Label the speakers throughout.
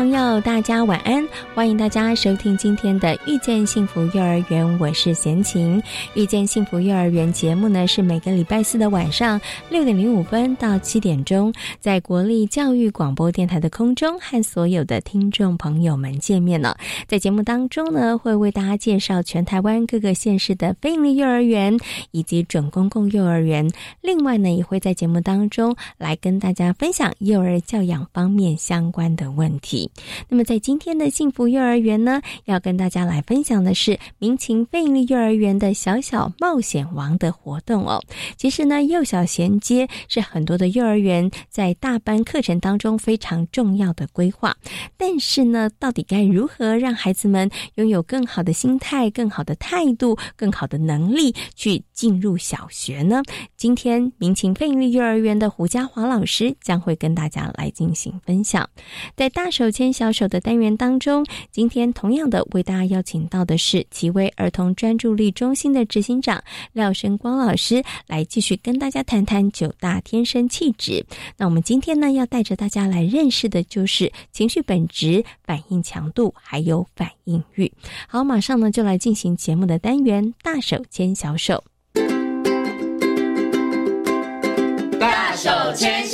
Speaker 1: 朋友，大家晚安！欢迎大家收听今天的《遇见幸福幼儿园》，我是贤琴。《遇见幸福幼儿园》节目呢，是每个礼拜四的晚上六点零五分到七点钟，在国立教育广播电台的空中和所有的听众朋友们见面了。在节目当中呢，会为大家介绍全台湾各个县市的非营利幼儿园以及准公共幼儿园。另外呢，也会在节目当中来跟大家分享幼儿教养方面相关的问题。那么，在今天的幸福幼儿园呢，要跟大家来分享的是民情费力幼儿园的小小冒险王的活动哦。其实呢，幼小衔接是很多的幼儿园在大班课程当中非常重要的规划。但是呢，到底该如何让孩子们拥有更好的心态、更好的态度、更好的能力去进入小学呢？今天民情费力幼儿园的胡家华老师将会跟大家来进行分享，在大手。牵小手的单元当中，今天同样的为大家邀请到的是奇威儿童专注力中心的执行长廖生光老师，来继续跟大家谈谈九大天生气质。那我们今天呢，要带着大家来认识的就是情绪本质、反应强度还有反应欲。好，马上呢就来进行节目的单元，大手牵小手，
Speaker 2: 大手牵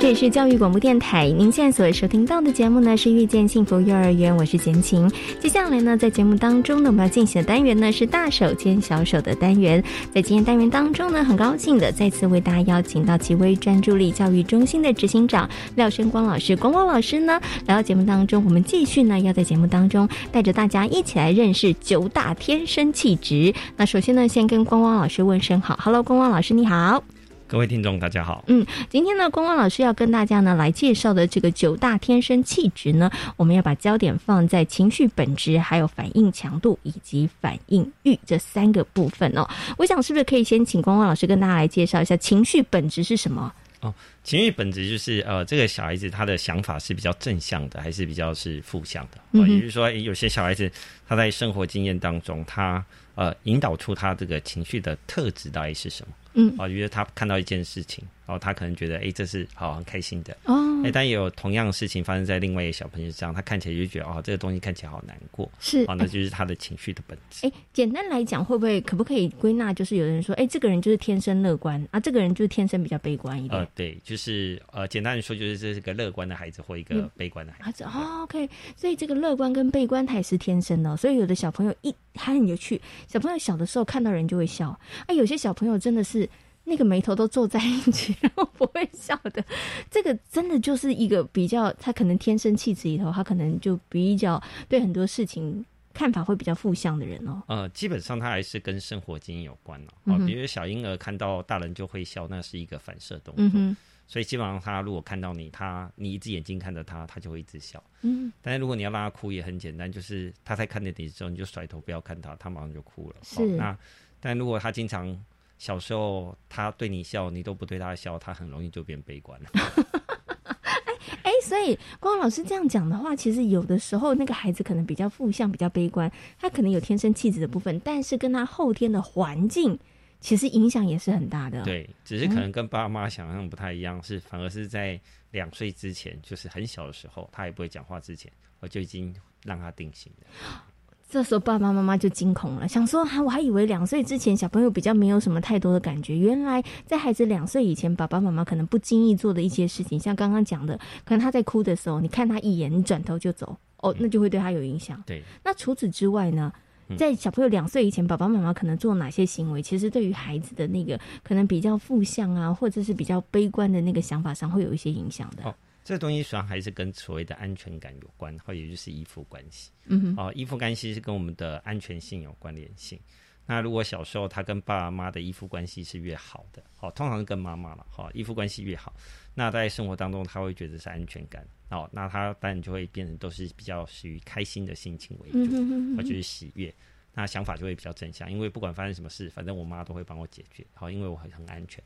Speaker 1: 这里是教育广播电台，您现在所收听到的节目呢是《遇见幸福幼儿园》，我是简晴。接下来呢，在节目当中呢，我们要进行的单元呢是大手牵小手的单元。在今天单元当中呢，很高兴的再次为大家邀请到奇威专注力教育中心的执行长廖生光老师。光光老师呢来到节目当中，我们继续呢要在节目当中带着大家一起来认识九大天生气质。那首先呢，先跟光光老师问声好，Hello，光光老师你好。
Speaker 3: 各位听众，大家好。
Speaker 1: 嗯，今天呢，光光老师要跟大家呢来介绍的这个九大天生气质呢，我们要把焦点放在情绪本质、还有反应强度以及反应欲这三个部分哦。我想是不是可以先请光光老师跟大家来介绍一下情绪本质是什么？
Speaker 3: 哦，情绪本质就是呃，这个小孩子他的想法是比较正向的，还是比较是负向的？哦，也就是说，有些小孩子他在生活经验当中，他呃引导出他这个情绪的特质到底是什么？嗯，啊，比如他看到一件事情。然后他可能觉得，哎，这是好很开心的哦。哎，但也有同样的事情发生在另外一个小朋友身上，他看起来就觉得，哦，这个东西看起来好难过。
Speaker 1: 是，
Speaker 3: 啊，那就是他的情绪的本质。
Speaker 1: 哎，简单来讲，会不会可不可以归纳，就是有人说，哎，这个人就是天生乐观啊，这个人就是天生比较悲观一点。
Speaker 3: 呃，对，就是呃，简单的说，就是这是个乐观的孩子或一个悲观的孩子。
Speaker 1: 哦，OK，所以这个乐观跟悲观他也是天生的。所以有的小朋友一还很有趣，小朋友小的时候看到人就会笑，啊，有些小朋友真的是。那个眉头都皱在一起，然后不会笑的，这个真的就是一个比较，他可能天生气质里头，他可能就比较对很多事情看法会比较负向的人哦。
Speaker 3: 呃，基本上他还是跟生活经验有关哦。哦，比如小婴儿看到大人就会笑，那是一个反射动作。所以基本上他如果看到你，他你一只眼睛看着他，他就会一直笑。嗯。但是如果你要让他哭，也很简单，就是他在看着你之后，你就甩头不要看他，他马上就哭了。
Speaker 1: 是。
Speaker 3: 那但如果他经常。小时候他对你笑，你都不对他笑，他很容易就变悲观了。
Speaker 1: 哎 哎，所以光老师这样讲的话，其实有的时候那个孩子可能比较负向、比较悲观，他可能有天生气质的部分，但是跟他后天的环境其实影响也是很大的。
Speaker 3: 对，只是可能跟爸妈想象不太一样，是反而是在两岁之前，就是很小的时候，他也不会讲话之前，我就已经让他定型了。
Speaker 1: 这时候爸爸妈妈就惊恐了，想说：“还我还以为两岁之前小朋友比较没有什么太多的感觉，原来在孩子两岁以前，爸爸妈妈可能不经意做的一些事情，像刚刚讲的，可能他在哭的时候，你看他一眼，你转头就走，哦，那就会对他有影响。
Speaker 3: 对。
Speaker 1: 那除此之外呢？
Speaker 4: 在小朋友两岁以前，爸爸妈妈可能做哪些行为，其实对于孩子的那个可能比较负向啊，或者是比较悲观的那个想法上，会有一些影响的。
Speaker 3: 哦，这个东西实际上还是跟所谓的安全感有关，或也就是依附关系。
Speaker 4: 嗯
Speaker 3: 哦，依附关系是跟我们的安全性有关联性。那如果小时候他跟爸爸妈妈的依附关系是越好的，哦，通常是跟妈妈了，哈，依附关系越好，那在生活当中他会觉得是安全感，哦，那他当然就会变成都是比较属于开心的心情为主，或就是喜悦，那想法就会比较正向，因为不管发生什么事，反正我妈都会帮我解决，好，因为我很很安全。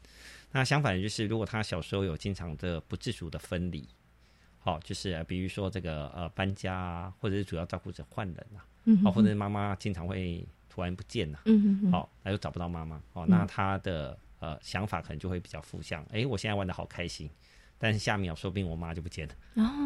Speaker 3: 那相反就是如果他小时候有经常的不自主的分离，好，就是比如说这个呃搬家啊，或者是主要照顾者换人啊，哦，或者是妈妈经常会。突然不见了，
Speaker 4: 嗯嗯
Speaker 3: 好，那又找不到妈妈，哦，那他的呃想法可能就会比较负向，哎，我现在玩的好开心，但是下一秒说不定我妈就不见了，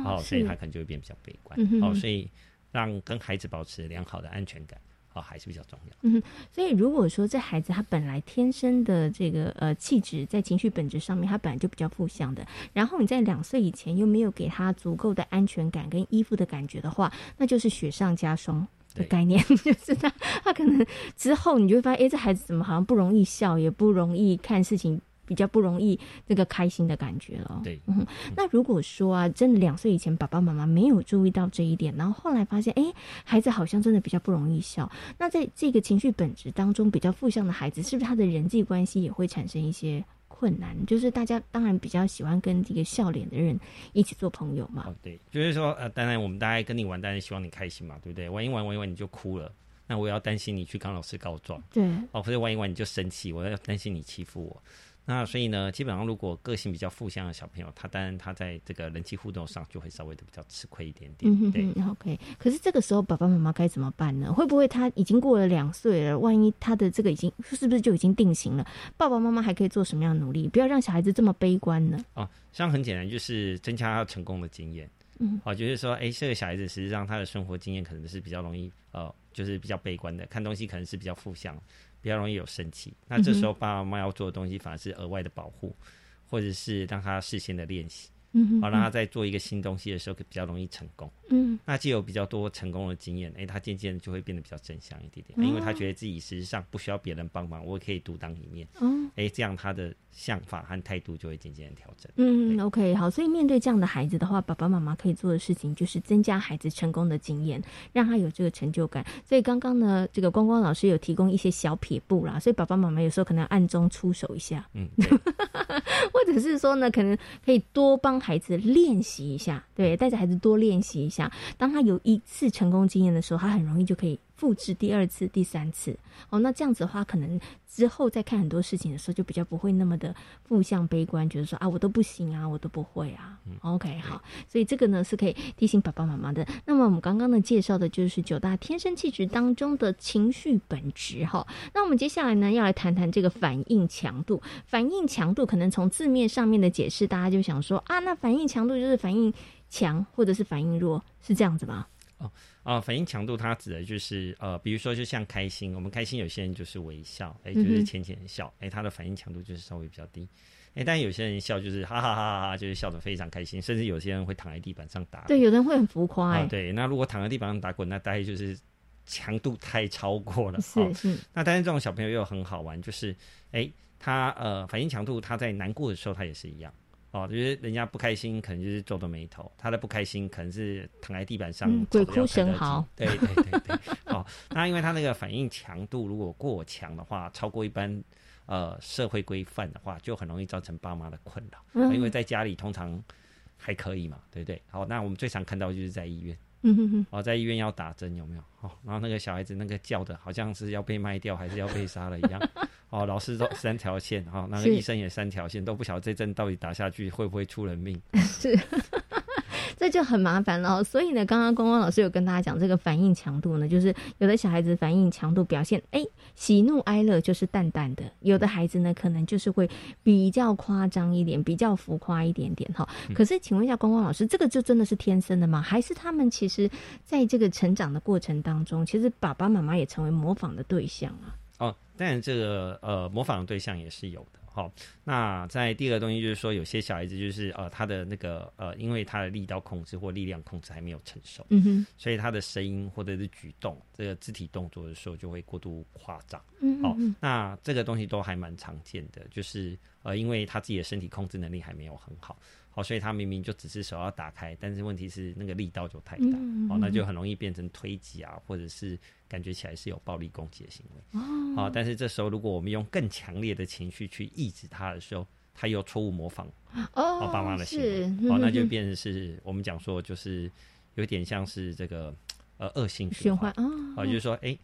Speaker 3: 哦，所以他可能就会变比较悲观，哦，所以让跟孩子保持良好的安全感，哦，还是比较重要。
Speaker 4: 嗯，所以如果说这孩子他本来天生的这个呃气质在情绪本质上面，他本来就比较负向的，然后你在两岁以前又没有给他足够的安全感跟依附的感觉的话，那就是雪上加霜。的概念 就是他，他可能之后你就会发现，哎，这孩子怎么好像不容易笑，也不容易看事情，比较不容易这个开心的感觉了。
Speaker 3: 对，
Speaker 4: 嗯，那如果说啊，真的两岁以前爸爸妈妈没有注意到这一点，然后后来发现，哎，孩子好像真的比较不容易笑，那在这个情绪本质当中比较负向的孩子，是不是他的人际关系也会产生一些？困难就是大家当然比较喜欢跟这个笑脸的人一起做朋友嘛。
Speaker 3: 哦，对，就是说呃，当然我们大家跟你玩，当然希望你开心嘛，对不对？玩一玩玩一玩你就哭了，那我要担心你去跟老师告状。
Speaker 4: 对，
Speaker 3: 哦，或者玩一玩你就生气，我要担心你欺负我。那所以呢，基本上如果个性比较负向的小朋友，他当然他在这个人际互动上就会稍微的比较吃亏一点点。
Speaker 4: 嗯对，OK。可是这个时候爸爸妈妈该怎么办呢？会不会他已经过了两岁了？万一他的这个已经是不是就已经定型了？爸爸妈妈还可以做什么样的努力，不要让小孩子这么悲观呢？
Speaker 3: 哦，像很简单，就是增加他成功的经验。
Speaker 4: 嗯，
Speaker 3: 好，就是说，哎，这个小孩子实际上他的生活经验可能是比较容易，呃，就是比较悲观的，看东西可能是比较负向。比较容易有生气，那这时候爸爸妈妈要做的东西反而是额外的保护，或者是让他事先的练习，
Speaker 4: 嗯，
Speaker 3: 好让他在做一个新东西的时候比较容易成功。
Speaker 4: 嗯，
Speaker 3: 那既有比较多成功的经验，哎，他渐渐就会变得比较正向一点点，因为他觉得自己实际上不需要别人帮忙，我可以独当一面。
Speaker 4: 嗯，
Speaker 3: 哎，这样他的想法和态度就会渐渐的调整。
Speaker 4: 嗯，OK，好，所以面对这样的孩子的话，爸爸妈妈可以做的事情就是增加孩子成功的经验，让他有这个成就感。所以刚刚呢，这个光光老师有提供一些小撇步啦，所以爸爸妈妈有时候可能暗中出手一下，
Speaker 3: 嗯，
Speaker 4: 或者是说呢，可能可以多帮孩子练习一下，对，带着孩子多练习一下。当他有一次成功经验的时候，他很容易就可以复制第二次、第三次。哦，那这样子的话，可能之后再看很多事情的时候，就比较不会那么的负向悲观，觉得说啊，我都不行啊，我都不会啊。OK，好，所以这个呢是可以提醒爸爸妈妈的。那么我们刚刚呢介绍的就是九大天生气质当中的情绪本质哈。那我们接下来呢要来谈谈这个反应强度。反应强度可能从字面上面的解释，大家就想说啊，那反应强度就是反应。强或者是反应弱是这样子吗？
Speaker 3: 哦啊，反应强度它指的就是呃，比如说就像开心，我们开心有些人就是微笑，哎，就是浅浅的笑，哎，他的反应强度就是稍微比较低，哎，但有些人笑就是哈哈哈哈，就是笑得非常开心，甚至有些人会躺在地板上打，
Speaker 4: 对，有人会很浮夸，啊，
Speaker 3: 对，那如果躺在地板上打滚，那大概就是强度太超过了，
Speaker 4: 是是。
Speaker 3: 那但是这种小朋友又很好玩，就是哎，他呃反应强度他在难过的时候他也是一样。哦，就是人家不开心，可能就是皱着眉头；他的不开心，可能是躺在地板上
Speaker 4: 鬼哭神嚎。
Speaker 3: 对对对对，哦，那因为他那个反应强度如果过强的话，超过一般呃社会规范的话，就很容易造成爸妈的困扰。因为在家里通常还可以嘛，对不对？好，那我们最常看到就是在医院。
Speaker 4: 嗯哼哼，
Speaker 3: 哦，在医院要打针有没有？哦，然后那个小孩子那个叫的好像是要被卖掉还是要被杀了一样。哦，老师都三条线，哈，那个医生也三条线，都不晓得这针到底打下去会不会出人命。
Speaker 4: 是，这就很麻烦了。所以呢，刚刚光光老师有跟大家讲，这个反应强度呢，就是有的小孩子反应强度表现，哎，喜怒哀乐就是淡淡的；有的孩子呢，可能就是会比较夸张一点，比较浮夸一点点。哈，可是请问一下，光光老师，这个就真的是天生的吗？还是他们其实在这个成长的过程当中，其实爸爸妈妈也成为模仿的对象啊？
Speaker 3: 哦，当然，这个呃，模仿的对象也是有的。哈。那在第二个东西就是说，有些小孩子就是呃，他的那个呃，因为他的力道控制或力量控制还没有成熟，
Speaker 4: 嗯哼，
Speaker 3: 所以他的声音或者是举动这个肢体动作的时候就会过度夸张。
Speaker 4: 嗯
Speaker 3: 好，那这个东西都还蛮常见的，就是呃，因为他自己的身体控制能力还没有很好，好，所以他明明就只是手要打开，但是问题是那个力道就太大，
Speaker 4: 嗯
Speaker 3: 好，那就很容易变成推挤啊，或者是感觉起来是有暴力攻击的行为。
Speaker 4: 哦，
Speaker 3: 好，但是这时候如果我们用更强烈的情绪去抑制他的时候，他又错误模仿
Speaker 4: 哦
Speaker 3: 哦爸妈的行
Speaker 4: 是
Speaker 3: 为，哦，那就
Speaker 4: 嗯
Speaker 3: 变成是我们讲说就是有点像是这个呃恶性
Speaker 4: 循
Speaker 3: 循环，
Speaker 4: 环啊，
Speaker 3: 哦，就是说哎。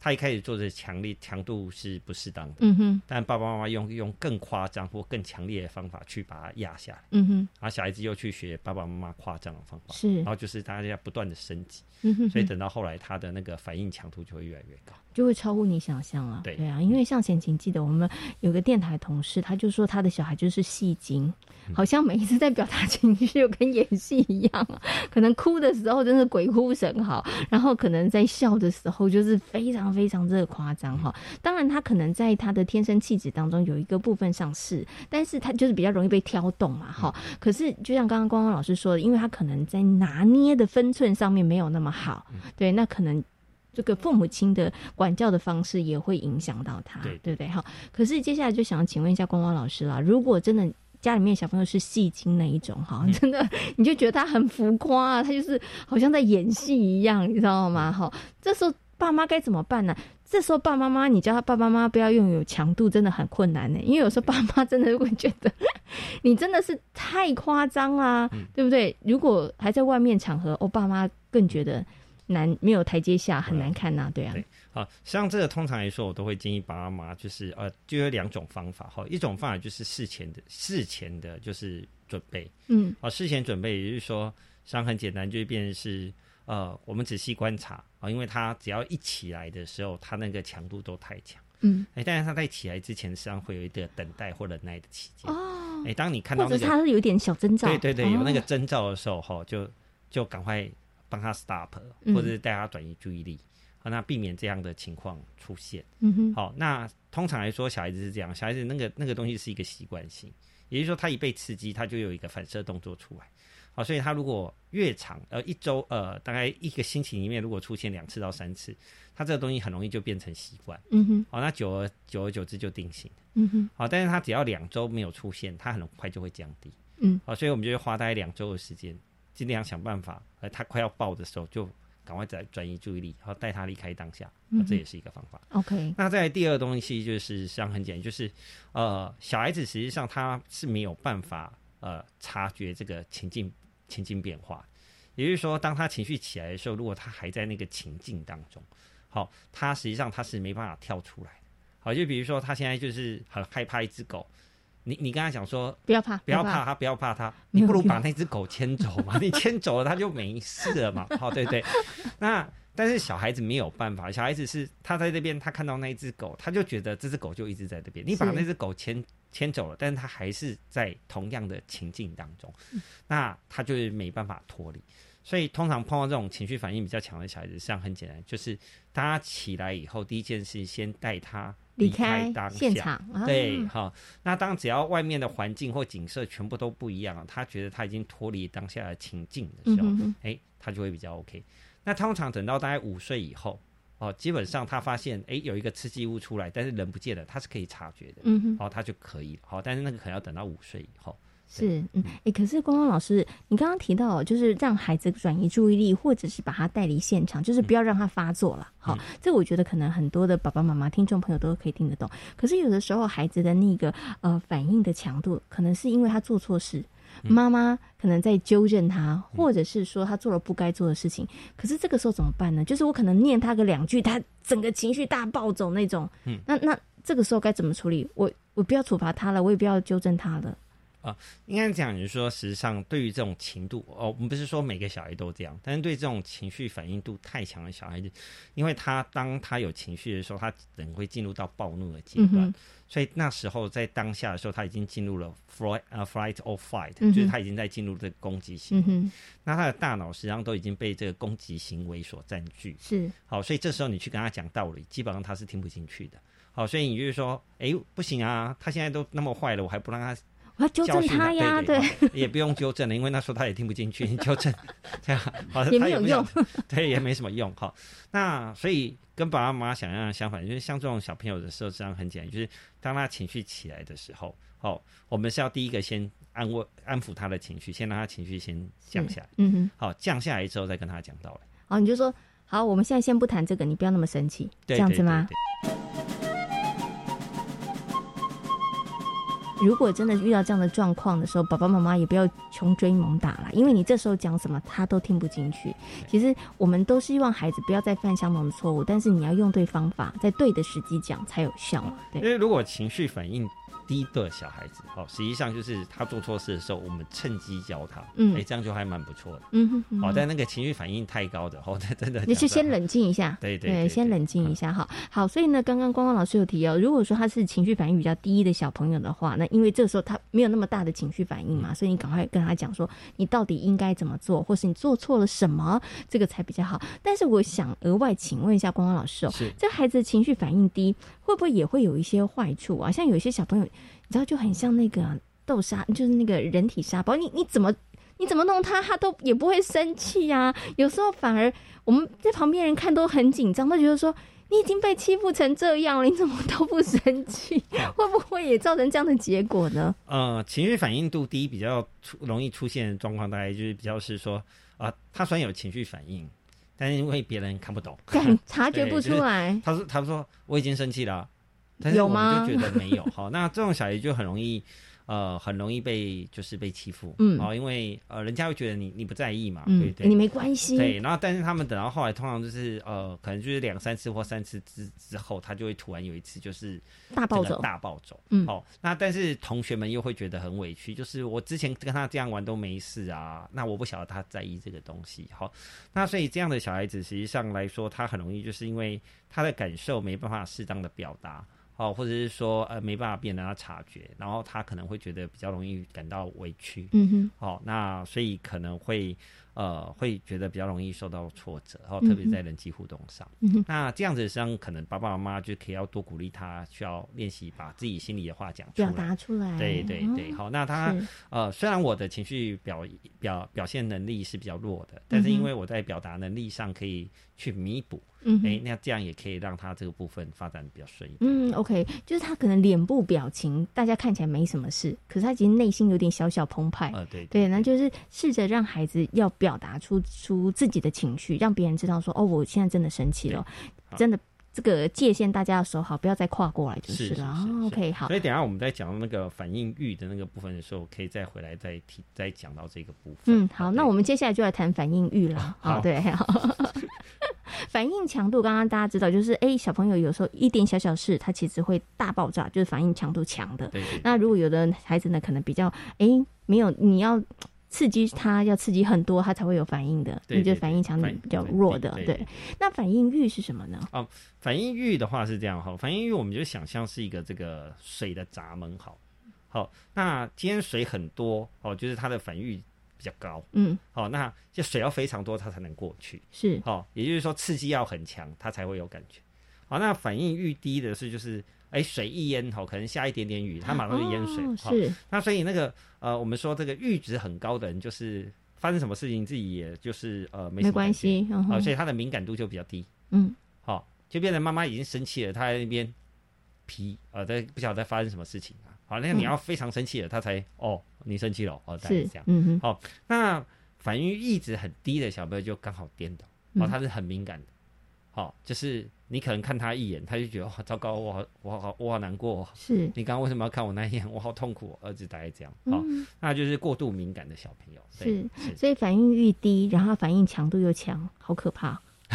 Speaker 3: 他一开始做的强力强度是不适当的，
Speaker 4: 嗯哼，
Speaker 3: 但爸爸妈妈用用更夸张或更强烈的方法去把它压下来，
Speaker 4: 嗯哼，
Speaker 3: 然后小孩子又去学爸爸妈妈夸张的方法，
Speaker 4: 是。
Speaker 3: 然后就是大家不断的升级，
Speaker 4: 嗯哼，
Speaker 3: 所以等到后来他的那个反应强度就会越来越高。
Speaker 4: 就会超乎你想象了。
Speaker 3: 对
Speaker 4: 啊，因为像前情记得我们有个电台同事，他就说他的小孩就是戏精，
Speaker 3: 嗯
Speaker 4: 好像每一次在表达情绪就跟演戏一样啊。可能哭的时候真是鬼哭神嚎，然后可能在笑的时候就是非常非常的夸张哈。当然，他可能在他的天生气质当中有一个部分上是，但是他就是比较容易被挑动嘛哈。可是就像刚刚光光老师说的，因为他可能在拿捏的分寸上面没有那么好，对，那可能。这个父母亲的管教的方式也会影响到他，
Speaker 3: 对
Speaker 4: 对不对？好，可是接下来就想请问一下光光老师啦，如果真的家里面小朋友是戏精那一种哈，真的你就觉得他很浮夸啊，他就是好像在演戏一样，你知道吗？哈，这时候爸妈该怎么办呢？这时候爸爸妈妈，你叫他爸爸妈妈不要用有强度，真的很困难呢。因为有时候爸妈真的会觉得 你真的是太夸张啦，对不对？如果还在外面场合，哦，爸妈更觉得难，没有台阶下，很难看呐、对啊，
Speaker 3: 对。好像这个通常来说，我都会建议爸爸妈妈就是呃，就有两种方法哈。一种方法就是事前的事前的就是准备，
Speaker 4: 嗯。
Speaker 3: 啊，事前准备，也就是说，实际上很简单，就变成是呃，我们仔细观察啊，因为他只要一起来的时候，他那个强度都太强，
Speaker 4: 嗯，
Speaker 3: 哎，但是他在起来之前，实际上会有一个等待或忍耐的期间，
Speaker 4: 哦，
Speaker 3: 哎，当你看到那个，
Speaker 4: 者他是有点小征兆，
Speaker 3: 对对对，有那个
Speaker 4: 哦。
Speaker 3: 征兆的时候，哈，就就赶快帮他 stop，
Speaker 4: 嗯
Speaker 3: 或者是带他转移注意力，啊，那避免这样的情况出现。
Speaker 4: 嗯哼，
Speaker 3: 好，那通常来说，小孩子是这样，小孩子那个那个东西是一个习惯性，也就是说，他一被刺激，他就有一个反射动作出来。好，所以他如果越长，呃，一周，呃，大概一个星期里面，如果出现两次到三次，他这个东西很容易就变成习惯。
Speaker 4: 嗯哼，
Speaker 3: 好，那久而久而久之就定型。
Speaker 4: 嗯哼，
Speaker 3: 好，但是他只要两周没有出现，他很快就会降低。
Speaker 4: 嗯，
Speaker 3: 好，所以我们就会花大概两周的时间，尽量想办法，呃，他快要爆的时候，就赶快转转移注意力，然后带他离开当下。这也是一个方法。
Speaker 4: ，OK，
Speaker 3: 那在第二个东西就是实际上很简单，就是呃，小孩子实际上他是没有办法呃察觉这个情境情境变化，也就是说，当他情绪起来的时候，如果他还在那个情境当中，好，他实际上他是没办法跳出来。好，就比如说他现在就是很害怕一只狗，你你跟他讲说
Speaker 4: 不要怕，
Speaker 3: 不要怕，他，不要怕他，你不如把那只狗牵走嘛，你牵走了他就没事了嘛。好，对对。那但是小孩子没有办法，小孩子是他在这边，他看到那一只狗，他就觉得这只狗就一直在这边。你把那只狗牵牵走了，但是他还是在同样的情境当中，那他就是没办法脱离。所以通常碰到这种情绪反应比较强的小孩子，实际上很简单，就是当他起来以后，第一件事先带他
Speaker 4: 离
Speaker 3: 开
Speaker 4: 开
Speaker 3: 当下
Speaker 4: 现场，啊
Speaker 3: 对，好，那当只要外面的环境或景色全部都不一样，他觉得他已经脱离当下的情境的时候，哎、他就会比较 OK。那通常等到大概五岁以后，哦，基本上他发现哎有一个刺激物出来，但是人不见了，他是可以察觉的，
Speaker 4: 嗯哼，
Speaker 3: 哦，他就可以了，好，但是那个可能要等到五岁以后。
Speaker 4: 是，嗯，哎，可是光光老师，你刚刚提到，就是让孩子转移注意力，或者是把他带离现场，就是不要让他发作了。好，这我觉得可能很多的爸爸妈妈、听众朋友都可以听得懂。可是有的时候，孩子的那个呃反应的强度，可能是因为他做错事。妈妈可能在纠正他，或者是说他做了不该做的事情，可是这个时候怎么办呢？就是我可能念他个两句，他整个情绪大暴走那种。嗯，那那这个时候该怎么处理？我我不要处罚他了，我也不要纠正他了。
Speaker 3: 应该讲，就是说，实际上对于这种情度，哦，我们不是说每个小孩都这样，但是对这种情绪反应度太强的小孩子，因为他当他有情绪的时候，他人会进入到暴怒的阶段，
Speaker 4: 嗯
Speaker 3: 所以那时候在当下的时候，他已经进入了 flight 呃 flight or fight，、
Speaker 4: 嗯
Speaker 3: 就是他已经在进入这个攻击行为，
Speaker 4: 嗯，
Speaker 3: 那他的大脑实际上都已经被这个攻击行为所占据。
Speaker 4: 是，
Speaker 3: 好，所以这时候你去跟他讲道理，基本上他是听不进去的。好，所以你就是说，哎，不行啊，他现在都那么坏了，我还不让他。
Speaker 4: 我要纠正他呀，
Speaker 3: 对，也不用纠正了，因为那时候他也听不进去，你 纠正这样好
Speaker 4: 也没有用，
Speaker 3: 对，也没什么用哈。那所以跟爸爸妈妈想象的相反，就是像这种小朋友的时候，实际上很简单，就是当他情绪起来的时候，哦，我们是要第一个先安慰、安抚他的情绪，先让他情绪先降下来，
Speaker 4: 嗯哼，
Speaker 3: 好，降下来之后再跟他讲道理。
Speaker 4: 哦，你就说好，我们现在先不谈这个，你不要那么生气，这样子吗？如果真的遇到这样的状况的时候，爸爸妈妈也不要穷追猛打了，因为你这时候讲什么他都听不进去。其实我们都希望孩子不要再犯相同的错误，但是你要用对方法，在对的时机讲才有效。对，
Speaker 3: 因为如果情绪反应。低的小孩子，哦，实际上就是他做错事的时候，我们趁机教他，嗯，哎，这样就还蛮不错的，嗯哼，好，但那个情绪反应太高的，哦，真的，
Speaker 4: 你是先冷静一下，
Speaker 3: 对对，
Speaker 4: 先冷静一下，哈，好，所以呢，刚刚光光老师有提哦，如果说他是情绪反应比较低的小朋友的话，那因为这个时候他没有那么大的情绪反应嘛，所以你赶快跟他讲说，你到底应该怎么做，或是你做错了什么，这个才比较好。但是我想额外请问一下光光老师哦，这孩子情绪反应低，会不会也会有一些坏处啊？像有一些小朋友。你知道就很像那个豆沙，就是那个人体沙包。你你怎么你怎么弄它，它都也不会生气呀。有时候反而我们在旁边人看都很紧张，都觉得说你已经被欺负成这样了，你怎么都不生气？会不会也造成这样的结果呢？
Speaker 3: 呃，情绪反应度低比较出容易出现状况，大概就是比较是说啊，他虽然有情绪反应，但是因为别人看不懂，
Speaker 4: 察觉不出来。
Speaker 3: 他说他说我已经生气了。有吗？就觉得没有好，那这种小鱼就很容易，呃，很容易被就是被欺负，嗯，哦，因为呃，人家会觉得你你不在意嘛，对对，
Speaker 4: 你没关系，
Speaker 3: 对，然后但是他们等到后来，通常就是呃，可能就是两三次或三次之之后，他就会突然有一次就是
Speaker 4: 大暴走，
Speaker 3: 大暴走，嗯，好，那但是同学们又会觉得很委屈，就是我之前跟他这样玩都没事啊，那我不晓得他在意这个东西，好，那所以这样的小孩子实际上来说，他很容易就是因为他的感受没办法适当的表达。哦，或者是说，呃，没办法变让他察觉，然后他可能会觉得比较容易感到委屈。嗯哼。哦，那所以可能会。呃，会觉得比较容易受到挫折，然后特别在人际互动上。那这样子，实际上可能爸爸妈妈就可以要多鼓励他，需要练习把自己心里的话讲出来，
Speaker 4: 表达出来。
Speaker 3: 对对对，好。那他呃，虽然我的情绪表表表现能力是比较弱的，但是因为我在表达能力上可以去弥补。嗯，哎，那这样也可以让他这个部分发展比较顺一点。
Speaker 4: 嗯，OK，就是他可能脸部表情大家看起来没什么事，可是他其实内心有点小小澎湃。
Speaker 3: 呃，对
Speaker 4: 对，那就是试着让孩子要表。表达出出自己的情绪，让别人知道说：“哦，我现在真的生气了，真的这个界限大家要守好，不要再跨过来就是了。” OK，好。
Speaker 3: 所以等下我们在讲那个反应欲的那个部分的时候，可以再回来再提，再讲到这个部分。
Speaker 4: 嗯，好，那我们接下来就来谈反应欲了。好，对，好。反应强度，刚刚大家知道，就是哎，小朋友有时候一点小小事，他其实会大爆炸，就是反应强度强的。
Speaker 3: 对。
Speaker 4: 那如果有的孩子呢，可能比较哎，没有你要。刺激它要刺激很多，它才会有反应的。
Speaker 3: 你
Speaker 4: 就反应强度比较弱的，对。那反应欲是什么呢？
Speaker 3: 哦，反应欲的话是这样哈，反应欲我们就想象是一个这个水的闸门，好，好。那今天水很多哦，就是它的反应比较高，嗯，好，那就水要非常多，它才能过去，
Speaker 4: 是，
Speaker 3: 好，也就是说刺激要很强，它才会有感觉。好，那反应欲低的是就是。哎，水一淹吼，可能下一点点雨，它马上就淹水。
Speaker 4: 是，
Speaker 3: 那所以那个呃，我们说这个阈值很高的人，就是发生什么事情自己也就是呃
Speaker 4: 没关系，
Speaker 3: 啊，所以他的敏感度就比较低。嗯，好，就变成妈妈已经生气了，他在那边皮呃，在不晓得在发生什么事情啊。好，那你要非常生气了，他才哦，你生气了哦，是这样。嗯哼，好，那反应阈值很低的小朋友就刚好颠倒，哦，他是很敏感的。好，就是你可能看他一眼，他就觉得哇，糟糕，我好，我好，我好难过。
Speaker 4: 是
Speaker 3: 你刚刚为什么要看我那一眼？我好痛苦，儿子大概这样。好，那就是过度敏感的小朋友。
Speaker 4: 是，所以反应欲低，然后反应强度又强，好可怕。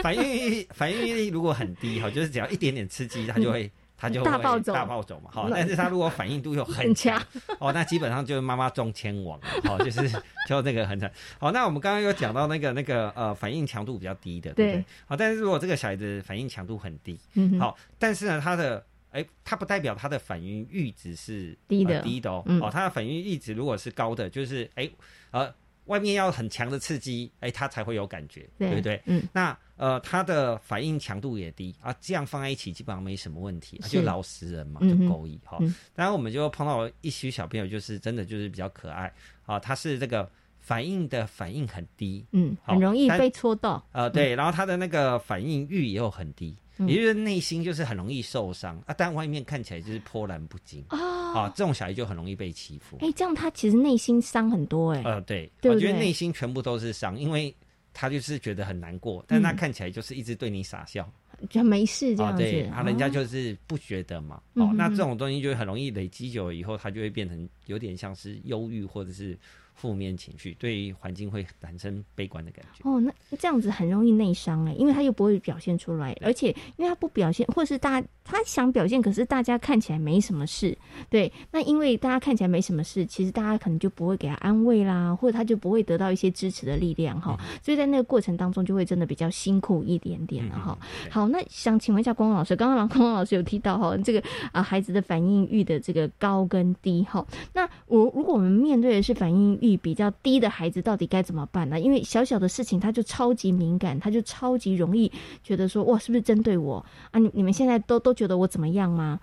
Speaker 3: 反应欲反应力如果很低，哈，就是只要一点点刺激，他就会。他就会大暴走，大暴走嘛，好，但是他如果反应度又很强，哦，那基本上就是妈妈中千王，好，就是就那个很惨。好，那我们刚刚有讲到那个那个呃反应强度比较低的，对不对？好，但是如果这个小孩子反应强度很低，嗯，好，但是呢，他的哎，他不代表他的反应阈值是低的，低的哦，哦，他的反应阈值如果是高的，就是哎，呃。外面要很强的刺激，哎，他才会有感觉，对不对？
Speaker 4: 嗯，
Speaker 3: 那呃，他的反应强度也低啊，这样放在一起基本上没什么问题，就老实人嘛，就勾引哈。当然，我们就碰到一些小朋友，就是真的就是比较可爱啊，他是这个反应的反应很低，
Speaker 4: 嗯，很容易被戳到，
Speaker 3: 呃，对，然后他的那个反应欲也有很低。也就是内心就是很容易受伤啊，但外面看起来就是波澜不惊啊，这种小孩就很容易被欺负。
Speaker 4: 哎，这样他其实内心伤很多哎。
Speaker 3: 呃，对，我觉得内心全部都是伤，因为他就是觉得很难过，但他看起来就是一直对你傻笑，
Speaker 4: 就没事这样子。
Speaker 3: 对，啊，人家就是不觉得嘛。哦，那这种东西就很容易累积久了以后，他就会变成有点像是忧郁或者是。负面情绪对于环境会产生悲观的感觉。
Speaker 4: 哦，那这样子很容易内伤哎，因为他又不会表现出来，而且因为他不表现，或是大家他想表现，可是大家看起来没什么事，对，那因为大家看起来没什么事，其实大家可能就不会给他安慰啦，或者他就不会得到一些支持的力量哈，所以在那个过程当中就会真的比较辛苦一点点了哈。好，那想请问一下光光老师，刚刚光光老师有提到哈，这个啊孩子的反应欲的这个高跟低哈，那我如果我们面对的是反应欲比较低的孩子到底该怎么办呢？因为小小的事情他就超级敏感，他就超级容易觉得说哇，是不是针对我啊？你你们现在都都觉得我怎么样吗？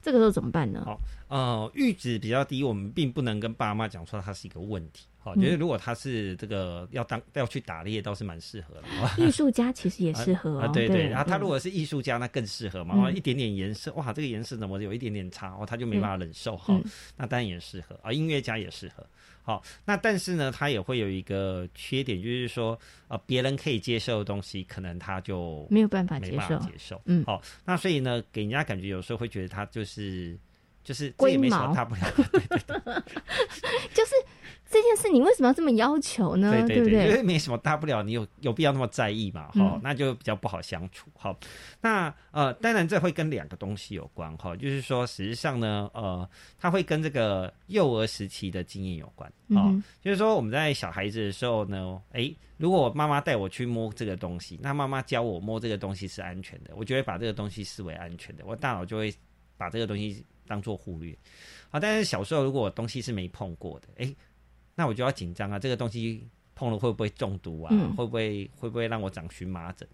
Speaker 4: 这个时候怎么办呢？
Speaker 3: 好，呃，阈值比较低，我们并不能跟爸妈讲说它是一个问题。好，觉得如果他是这个要当要去打猎，倒是蛮适合的。
Speaker 4: 艺术家其实也适合
Speaker 3: 啊，对 对。然后他如果是艺术家，那更适合嘛。一点点颜色，哇，这个颜色怎么有一点点差？哦，他就没办法忍受哈。那当然也适合啊，音乐家也适合。好，那但是呢，他也会有一个缺点，就是说，呃，别人可以接受的东西，可能他就
Speaker 4: 没有办法
Speaker 3: 接受。接
Speaker 4: 受，
Speaker 3: 嗯。好，那所以呢，给人家感觉有时候会觉得他就是就是这也没什么大不了，对对对，
Speaker 4: 就是。这件事你为什么要这么要求呢？
Speaker 3: 对
Speaker 4: 不对？
Speaker 3: 因为没什么大不了，你有有必要那么在意嘛？哈，那就比较不好相处。好，那呃，当然这会跟两个东西有关哈，就是说实际上呢，呃，它会跟这个幼儿时期的经验有关啊。就是说我们在小孩子的时候呢，哎，如果妈妈带我去摸这个东西，那妈妈教我摸这个东西是安全的，我就会把这个东西视为安全的，我大脑就会把这个东西当做忽略。好，但是小时候如果东西是没碰过的，哎。那我就要紧张啊！这个东西碰了会不会中毒啊？会不会会不会让我长荨麻疹？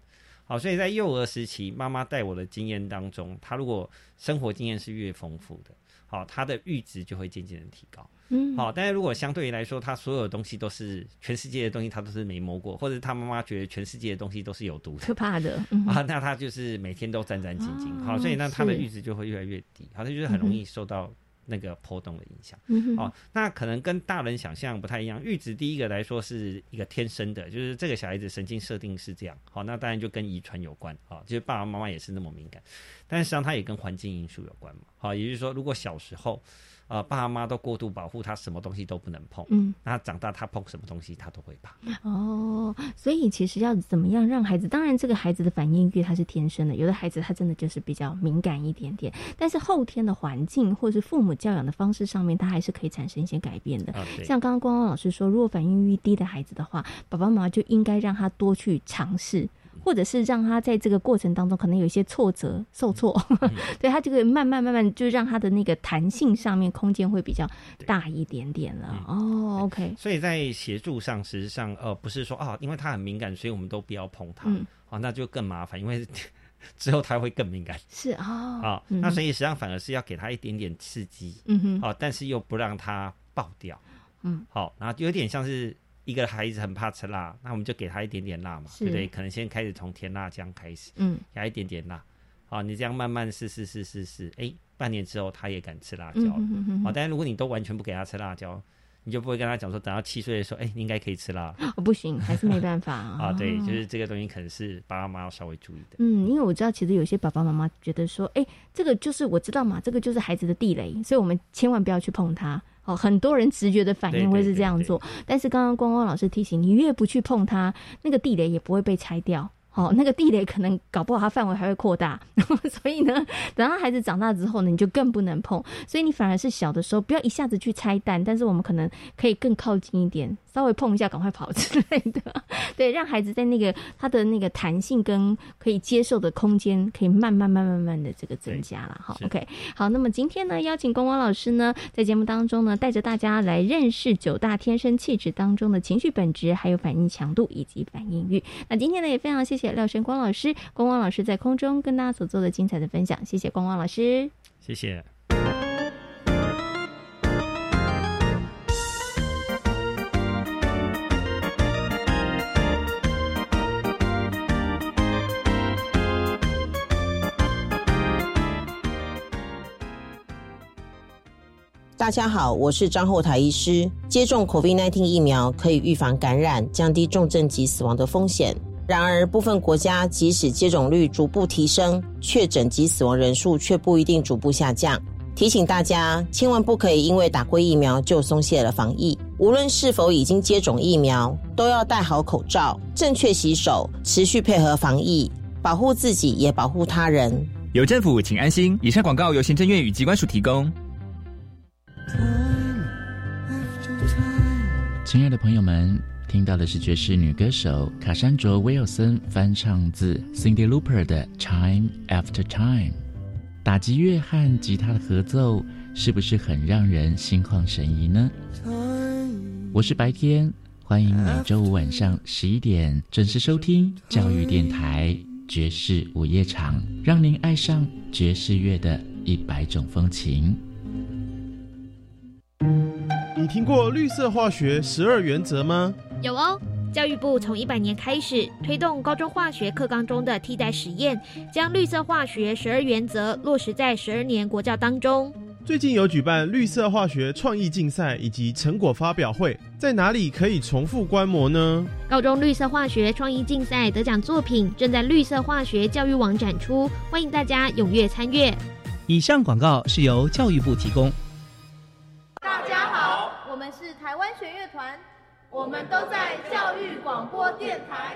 Speaker 3: 好，所以在幼儿时期，妈妈带我的经验当中，她如果生活经验是越丰富的，好，她的阈值就会渐渐的提高。嗯，好，但是如果相对于来说，他所有的东西都是全世界的东西，他都是没摸过，或者他妈妈觉得全世界的东西都是有毒的、
Speaker 4: 可怕的
Speaker 3: 啊，那他就是每天都战战兢兢。好，所以那他的阈值就会越来越低，好，像就是很容易受到。那个波动的影响，嗯哦，那可能跟大人想象不太一样。阈值第一个来说是一个天生的，就是这个小孩子神经设定是这样，好，那当然就跟遗传有关，啊，就是爸爸妈妈也是那么敏感，但实际上它也跟环境因素有关嘛，好，也就是说，如果小时候。呃，爸妈都过度保护他，什么东西都不能碰。嗯，那长大他碰什么东西，他都会怕。
Speaker 4: 哦，所以其实要怎么样让孩子？当然，这个孩子的反应欲他是天生的，有的孩子他真的就是比较敏感一点点。但是后天的环境或是父母教养的方式上面，他还是可以产生一些改变的。像刚刚光光老师说，如果反应欲低的孩子的话，爸爸妈妈就应该让他多去尝试。或者是让他在这个过程当中可能有一些挫折、受挫，对他这个慢慢慢慢就让他的那个弹性上面空间会比较大一点点了。哦，OK。
Speaker 3: 所以在协助上，实际上呃不是说啊，因为他很敏感，所以我们都不要碰他，啊，那就更麻烦，因为 之后他会更敏感。
Speaker 4: 是啊，啊，
Speaker 3: 那所以实际上反而是要给他一点点刺激，嗯哼，哦，但是又不让他爆掉，嗯，好，然后有点像是。一个孩子很怕吃辣，那我们就给他一点点辣嘛，对不对？可能先开始从甜辣酱开始，嗯，加一点点辣，好，你这样慢慢试试试试试，哎，半年之后他也敢吃辣椒了，好，但是如果你都完全不给他吃辣椒，你就不会跟他讲说，等到七岁的时候，哎，你应该可以吃辣，
Speaker 4: 哦，不行，还是没办法
Speaker 3: 啊，对，就是这个东西可能是爸爸妈妈要稍微注意的，
Speaker 4: 嗯，因为我知道其实有些爸爸妈妈觉得说，哎，这个就是我知道嘛，这个就是孩子的地雷，所以我们千万不要去碰它。哦，很多人直觉的反应会是这样做，但是刚刚光光老师提醒你，越不去碰它，那个地雷也不会被拆掉。哦，那个地雷可能搞不好它范围还会扩大，所以呢，等到孩子长大之后呢，你就更不能碰。所以你反而是小的时候不要一下子去拆弹，但是我们可能可以更靠近一点，稍微碰一下，赶快跑之类的。对，让孩子在那个他的那个弹性跟可以接受的空间，可以慢慢慢慢慢的这个增加了。好，OK，好，那么今天呢，邀请公光老师呢，在节目当中呢，带着大家来认识九大天生气质当中的情绪本质，还有反应强度以及反应欲。那今天呢，也非常谢谢。廖生光老师，光光老师在空中跟大家所做的精彩的分享，谢谢光光老师，
Speaker 3: 谢谢。
Speaker 5: 大家好，我是张后台医师。接种 COVID-19 疫苗可以预防感染，降低重症及死亡的风险。然而，部分国家即使接种率逐步提升，确诊及死亡人数却不一定逐步下降。提醒大家，千万不可以因为打过疫苗就松懈了防疫。无论是否已经接种疫苗，都要戴好口罩、正确洗手、持续配合防疫，保护自己也保护他人。
Speaker 6: 有政府，请安心。以上广告由行政院与机关署提供。
Speaker 7: 亲爱的朋友们。听到的是爵士女歌手卡珊卓·威尔森翻唱自 Cindy Louper 的《Time After Time》。打击乐和吉他的合奏是不是很让人心旷神怡呢？我是白天，欢迎每周五晚上十一点准时收听教育电台爵士午夜场，让您爱上爵士乐的一百种风情。
Speaker 8: 你听过绿色化学十二原则吗？
Speaker 9: 有哦，教育部从一百年开始推动高中化学课纲中的替代实验，将绿色化学十二原则落实在十二年国教当中。
Speaker 8: 最近有举办绿色化学创意竞赛以及成果发表会，在哪里可以重复观摩呢？
Speaker 9: 高中绿色化学创意竞赛得奖作品正在绿色化学教育网展出，欢迎大家踊跃参阅。
Speaker 10: 以上广告是由教育部提供。
Speaker 11: 大家好，我们是台湾弦乐团。我们都在教育广播电台。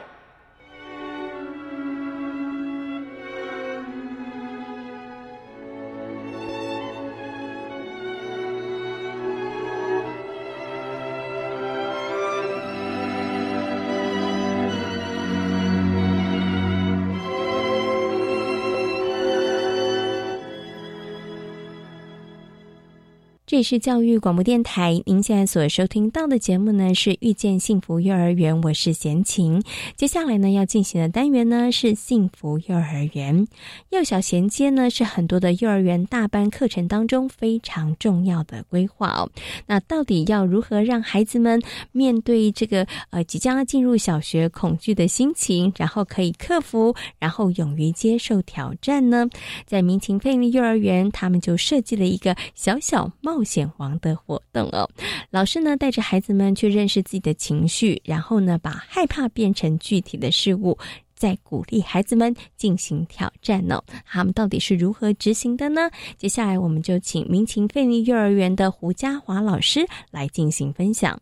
Speaker 4: 这里是教育广播电台，您现在所收听到的节目呢是遇见幸福幼儿园，我是贤琴。接下来呢要进行的单元呢是幸福幼儿园，幼小衔接呢是很多的幼儿园大班课程当中非常重要的规划哦。那到底要如何让孩子们面对这个呃即将要进入小学恐惧的心情，然后可以克服，然后勇于接受挑战呢？在民情费力幼儿园，他们就设计了一个小小冒。冒险王的活动哦，老师呢带着孩子们去认识自己的情绪，然后呢把害怕变成具体的事物，再鼓励孩子们进行挑战呢。他们到底是如何执行的呢？接下来我们就请民情费力幼儿园的胡家华老师来进行分享。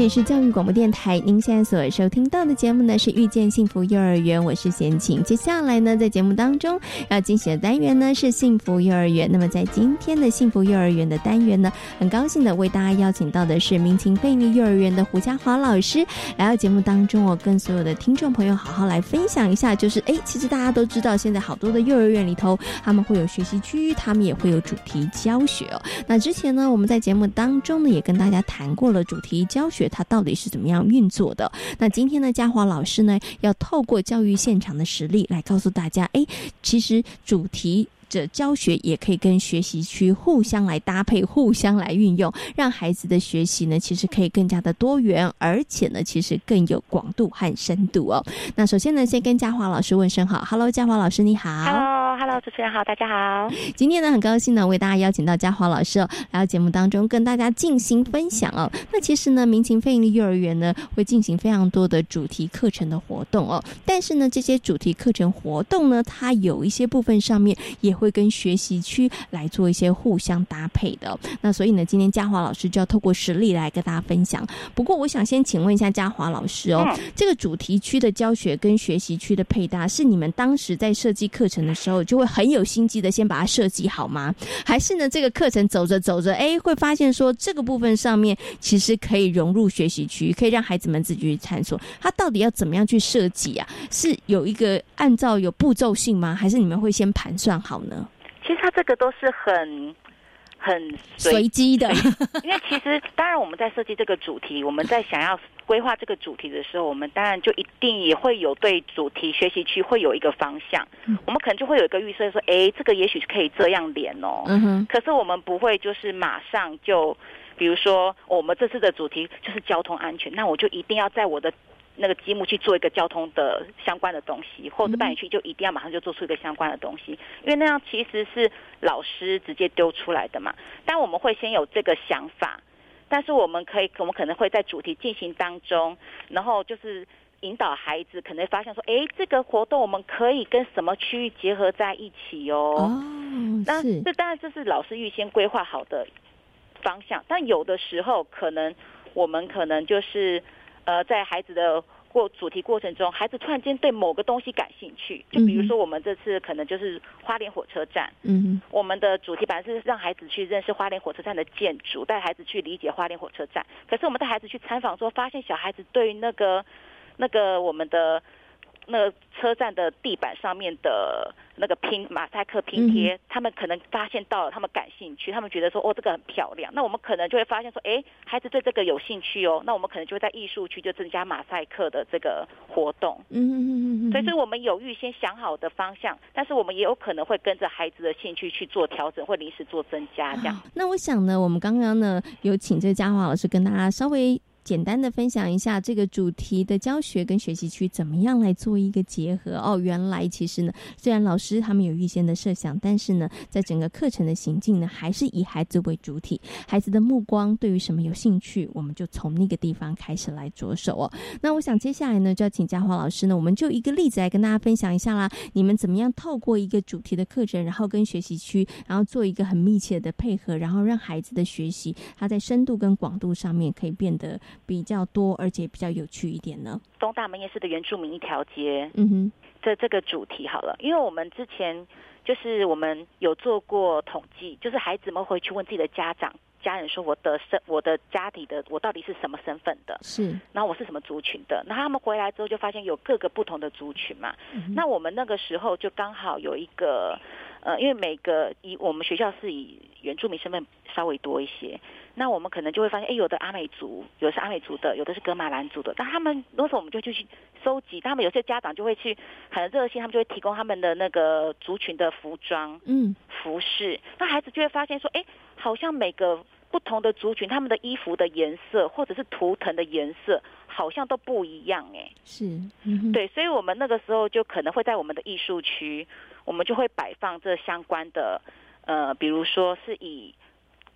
Speaker 4: 这里是教育广播电台，您现在所收听到的节目呢是遇见幸福幼儿园，我是贤琴。接下来呢，在节目当中要进行的单元呢是幸福幼儿园。那么在今天的幸福幼儿园的单元呢，很高兴的为大家邀请到的是民情贝利幼儿园的胡家华老师来到节目当中，我跟所有的听众朋友好好来分享一下，就是哎，其实大家都知道，现在好多的幼儿园里头，他们会有学习区，他们也会有主题教学哦。那之前呢，我们在节目当中呢，也跟大家谈过了主题教学。它到底是怎么样运作的？那今天呢，嘉华老师呢，要透过教育现场的实例来告诉大家，哎，其实主题的教学也可以跟学习区互相来搭配，互相来运用，让孩子的学习呢，其实可以更加的多元，而且呢，其实更有广度和深度哦。那首先呢，先跟嘉华老师问声好，Hello，嘉华老师你好。
Speaker 12: Hello，主持人好，大家好。
Speaker 4: 今天呢，很高兴呢，为大家邀请到嘉华老师哦，来到节目当中跟大家进行分享哦。那其实呢，民情非营利幼儿园呢，会进行非常多的主题课程的活动哦。但是呢，这些主题课程活动呢，它有一些部分上面也会跟学习区来做一些互相搭配的。那所以呢，今天嘉华老师就要透过实例来跟大家分享。不过，我想先请问一下嘉华老师哦，这个主题区的教学跟学习区的配搭，是你们当时在设计课程的时候？就会很有心机的先把它设计好吗？还是呢？这个课程走着走着，哎，会发现说这个部分上面其实可以融入学习区，可以让孩子们自己去探索。它到底要怎么样去设计啊？是有一个按照有步骤性吗？还是你们会先盘算好呢？
Speaker 12: 其实它这个都是很。很
Speaker 4: 随机的，
Speaker 12: 因为其实当然我们在设计这个主题，我们在想要规划这个主题的时候，我们当然就一定也会有对主题学习区会有一个方向，我们可能就会有一个预设说，哎，这个也许是可以这样连哦。嗯哼。可是我们不会就是马上就，比如说我们这次的主题就是交通安全，那我就一定要在我的。那个积木去做一个交通的相关的东西，或者扮演区就一定要马上就做出一个相关的东西，因为那样其实是老师直接丢出来的嘛。但我们会先有这个想法，但是我们可以，我们可能会在主题进行当中，然后就是引导孩子，可能发现说，哎，这个活动我们可以跟什么区域结合在一起哦。哦，那这当然这是老师预先规划好的方向，但有的时候可能我们可能就是。呃，在孩子的过主题过程中，孩子突然间对某个东西感兴趣，就比如说我们这次可能就是花莲火车站，嗯，我们的主题本来是让孩子去认识花莲火车站的建筑，带孩子去理解花莲火车站。可是我们带孩子去参访之后，发现小孩子对于那个那个我们的。那车站的地板上面的那个拼马赛克拼贴，他们可能发现到了，他们感兴趣，他们觉得说哦这个很漂亮，那我们可能就会发现说，哎，孩子对这个有兴趣哦，那我们可能就会在艺术区就增加马赛克的这个活动。嗯嗯嗯嗯。所以，所以我们有预先想好的方向，但是我们也有可能会跟着孩子的兴趣去做调整，或临时做增加这样。
Speaker 4: 那我想呢，我们刚刚呢有请这个嘉华老师跟大家稍微。简单的分享一下这个主题的教学跟学习区怎么样来做一个结合哦。原来其实呢，虽然老师他们有预先的设想，但是呢，在整个课程的行进呢，还是以孩子为主体，孩子的目光对于什么有兴趣，我们就从那个地方开始来着手哦。那我想接下来呢，就要请嘉华老师呢，我们就一个例子来跟大家分享一下啦。你们怎么样透过一个主题的课程，然后跟学习区，然后做一个很密切的配合，然后让孩子的学习，他在深度跟广度上面可以变得。比较多，而且比较有趣一点呢。
Speaker 12: 东大门夜市的原住民一条街，嗯哼，这这个主题好了，因为我们之前就是我们有做过统计，就是孩子们回去问自己的家长、家人说：“我的身，我的家底的，我到底是什么身份的？是，然后我是什么族群的？”那他们回来之后就发现有各个不同的族群嘛。那我们那个时候就刚好有一个，呃，因为每个以我们学校是以原住民身份稍微多一些。那我们可能就会发现，哎，有的阿美族，有的是阿美族的，有的是格马兰族的。那他们那时候我们就就去收集，他们有些家长就会去很热心，他们就会提供他们的那个族群的服装、嗯，服饰。那孩子就会发现说，哎，好像每个不同的族群，他们的衣服的颜色或者是图腾的颜色，好像都不一样，哎，
Speaker 4: 是，
Speaker 12: 对，所以我们那个时候就可能会在我们的艺术区，我们就会摆放这相关的，呃，比如说是以。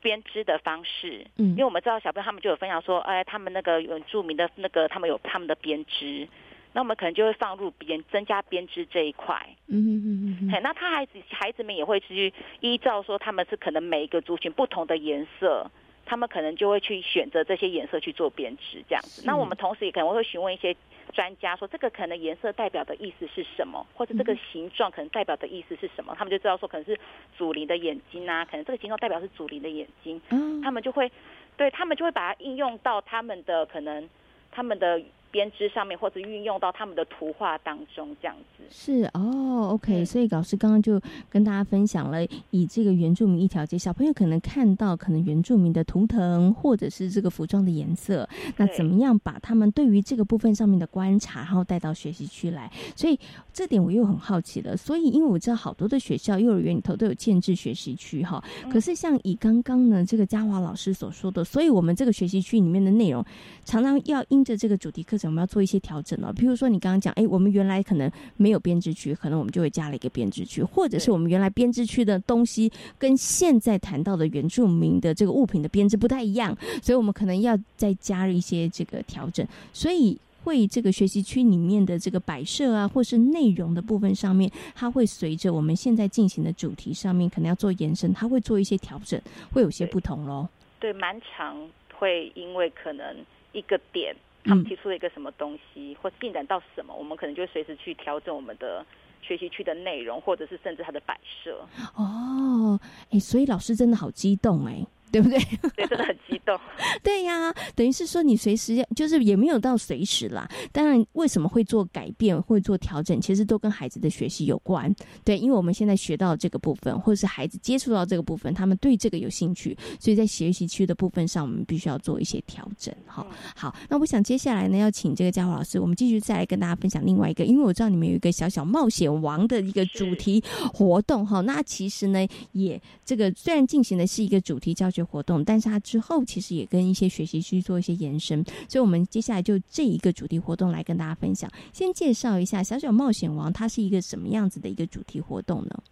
Speaker 12: 编织的方式，嗯，因为我们知道小朋友他们就有分享说，哎，他们那个原住民的那个，他们有他们的编织，那我们可能就会放入编增加编织这一块，嗯嗯嗯嗯，那他孩子孩子们也会去依照说他们是可能每一个族群不同的颜色。他们可能就会去选择这些颜色去做编织，这样子。那我们同时也可能会询问一些专家，说这个可能颜色代表的意思是什么，或者这个形状可能代表的意思是什么？他们就知道说可能是祖灵的眼睛啊，可能这个形状代表是祖灵的眼睛。嗯，他们就会，对他们就会把它应用到他们的可能他们的。编织上面，或者运用到他们的图画当中，这样子
Speaker 4: 是哦，OK。所以老师刚刚就跟大家分享了，以这个原住民一条街，小朋友可能看到可能原住民的图腾，或者是这个服装的颜色，那怎么样把他们对于这个部分上面的观察，然后带到学习区来？所以这点我又很好奇了。所以因为我知道好多的学校幼儿园里头都有建制学习区哈，可是像以刚刚呢这个嘉华老师所说的，所以我们这个学习区里面的内容常常要因着这个主题课程。程，我们要做一些调整哦。譬如说，你刚刚讲，哎，我们原来可能没有编织区，可能我们就会加了一个编织区，或者是我们原来编织区的东西跟现在谈到的原住民的这个物品的编织不太一样，所以我们可能要再加一些这个调整。所以，会这个学习区里面的这个摆设啊，或是内容的部分上面，它会随着我们现在进行的主题上面，可能要做延伸，它会做一些调整，会有些不同喽。
Speaker 12: 对，蛮长会因为可能一个点。他们提出了一个什么东西，或进展到什么，我们可能就随时去调整我们的学习区的内容，或者是甚至它的摆设。
Speaker 4: 哦，哎，所以老师真的好激动哎。对不对？
Speaker 12: 对，真的很激动。
Speaker 4: 对呀，等于是说你随时就是也没有到随时啦。当然，为什么会做改变、会做调整，其实都跟孩子的学习有关。对，因为我们现在学到这个部分，或者是孩子接触到这个部分，他们对这个有兴趣，所以在学习区的部分上，我们必须要做一些调整。哈，好，那我想接下来呢，要请这个嘉华老师，我们继续再来跟大家分享另外一个，因为我知道你们有一个小小冒险王的一个主题活动哈。那其实呢，也这个虽然进行的是一个主题教学。活动，但是它之后其实也跟一些学习去做一些延伸，所以我们接下来就这一个主题活动来跟大家分享。先介绍一下《小小冒险王》，它是一个什么样子的一个主题活动呢？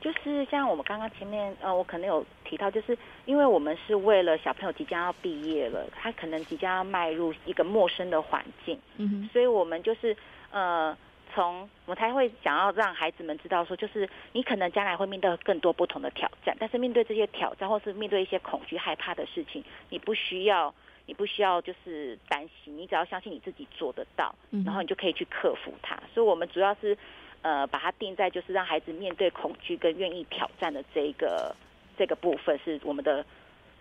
Speaker 12: 就是像我们刚刚前面呃，我可能有提到，就是因为我们是为了小朋友即将要毕业了，他可能即将要迈入一个陌生的环境，嗯，所以我们就是呃。从我才会想要让孩子们知道说，就是你可能将来会面对更多不同的挑战，但是面对这些挑战，或是面对一些恐惧、害怕的事情，你不需要，你不需要就是担心，你只要相信你自己做得到，然后你就可以去克服它。所以，我们主要是呃把它定在就是让孩子面对恐惧跟愿意挑战的这一个这个部分，是我们的。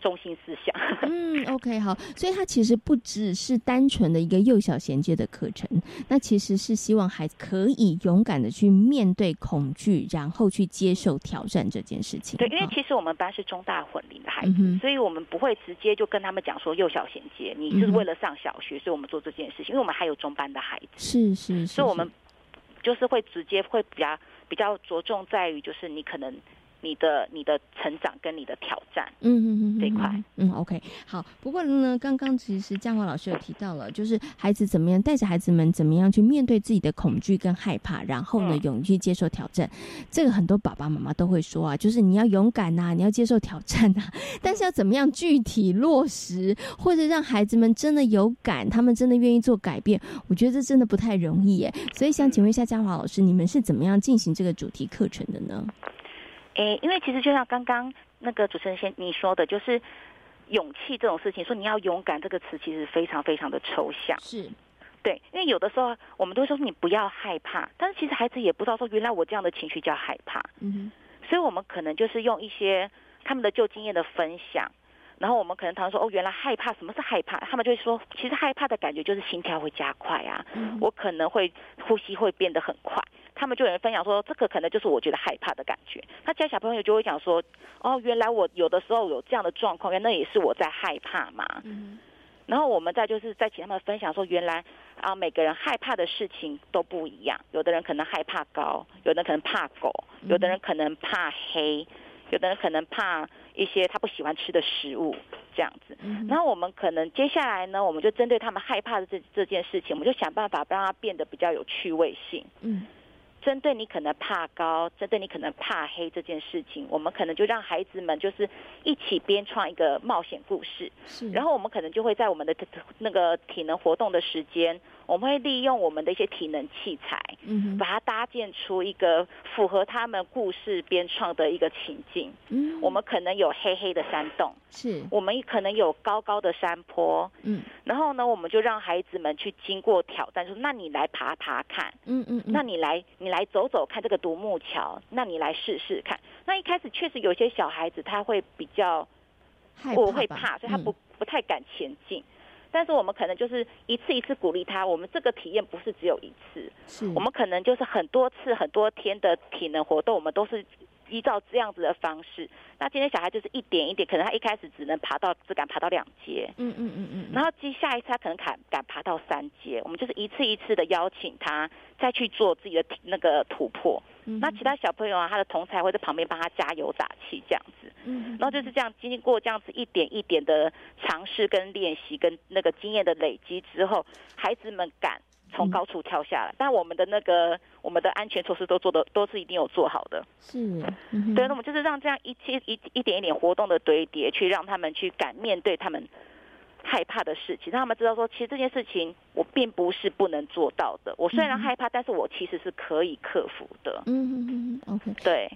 Speaker 12: 中心思想。
Speaker 4: 嗯，OK，好，所以它其实不只是单纯的一个幼小衔接的课程，那其实是希望孩子可以勇敢的去面对恐惧，然后去接受挑战这件事情。
Speaker 12: 对，因为其实我们班是中大混龄的孩子，所以我们不会直接就跟他们讲说幼小衔接，你是为了上小学，所以我们做这件事情，因为我们还有中班的孩子。
Speaker 4: 是是，
Speaker 12: 所以我们就是会直接会比较比较着重在于，就是你可能。你的你的成长跟你的挑战，嗯嗯嗯，这一块，
Speaker 4: 嗯，OK，好。不过呢，刚刚其实江华老师有提到了，就是孩子怎么样带着孩子们怎么样去面对自己的恐惧跟害怕，然后呢，勇于去接受挑战。这个很多爸爸妈妈都会说啊，就是你要勇敢呐，你要接受挑战呐。但是要怎么样具体落实，或者让孩子们真的有感，他们真的愿意做改变，我觉得这真的不太容易耶。所以想请问一下嘉华老师，你们是怎么样进行这个主题课程的呢？
Speaker 12: 诶，因为其实就像刚刚那个主持人先你说的，就是勇气这种事情，说你要勇敢这个词，其实非常非常的抽象。
Speaker 4: 是，
Speaker 12: 对，因为有的时候我们都会说你不要害怕，但是其实孩子也不知道说原来我这样的情绪叫害怕。嗯哼，所以我们可能就是用一些他们的旧经验的分享，然后我们可能讨论说哦，原来害怕什么是害怕？他们就会说，其实害怕的感觉就是心跳会加快啊，我可能会呼吸会变得很快。他们就有人分享说，这个可能就是我觉得害怕的感觉。他家小朋友就会讲说，哦，原来我有的时候有这样的状况，原来也是我在害怕嘛。嗯。然后我们再就是再请他们分享说，原来啊，每个人害怕的事情都不一样。有的人可能害怕高，有的人可能怕狗，有的人可能怕黑，有的人可能怕一些他不喜欢吃的食物这样子。嗯。然后我们可能接下来呢，我们就针对他们害怕的这这件事情，我们就想办法让它变得比较有趣味性。嗯。针对你可能怕高，针对你可能怕黑这件事情，我们可能就让孩子们就是一起编创一个冒险故事。是，然后我们可能就会在我们的那个体能活动的时间。我们会利用我们的一些体能器材，嗯，把它搭建出一个符合他们故事编创的一个情境。嗯，我们可能有黑黑的山洞，
Speaker 4: 是
Speaker 12: 我们可能有高高的山坡，嗯，然后呢，我们就让孩子们去经过挑战，说：“那你来爬爬看，嗯嗯，那你来你来走走看这个独木桥，那你来试试看。”那一开始确实有些小孩子他会比较
Speaker 4: 我
Speaker 12: 会怕，所以他不不太敢前进。但是我们可能就是一次一次鼓励他，我们这个体验不是只有一次，是。我们可能就是很多次、很多天的体能活动，我们都是依照这样子的方式。那今天小孩就是一点一点，可能他一开始只能爬到只敢爬到两阶，嗯嗯嗯嗯，然后接下一次他可能敢敢爬到三阶，我们就是一次一次的邀请他再去做自己的那个突破。那其他小朋友啊，他的同才会在旁边帮他加油打气，这样子。嗯，然后就是这样经过这样子一点一点的尝试跟练习跟那个经验的累积之后，孩子们敢从高处跳下来，但我们的那个我们的安全措施都做的都是一定有做好的。
Speaker 4: 是，
Speaker 12: 对，那我们就是让这样一切一一点一点活动的堆叠，去让他们去敢面对他们。害怕的事情，让他们知道说，其实这件事情我并不是不能做到的。我虽然害怕，但是我其实是可以克服的。
Speaker 4: 嗯嗯嗯，OK，
Speaker 12: 对。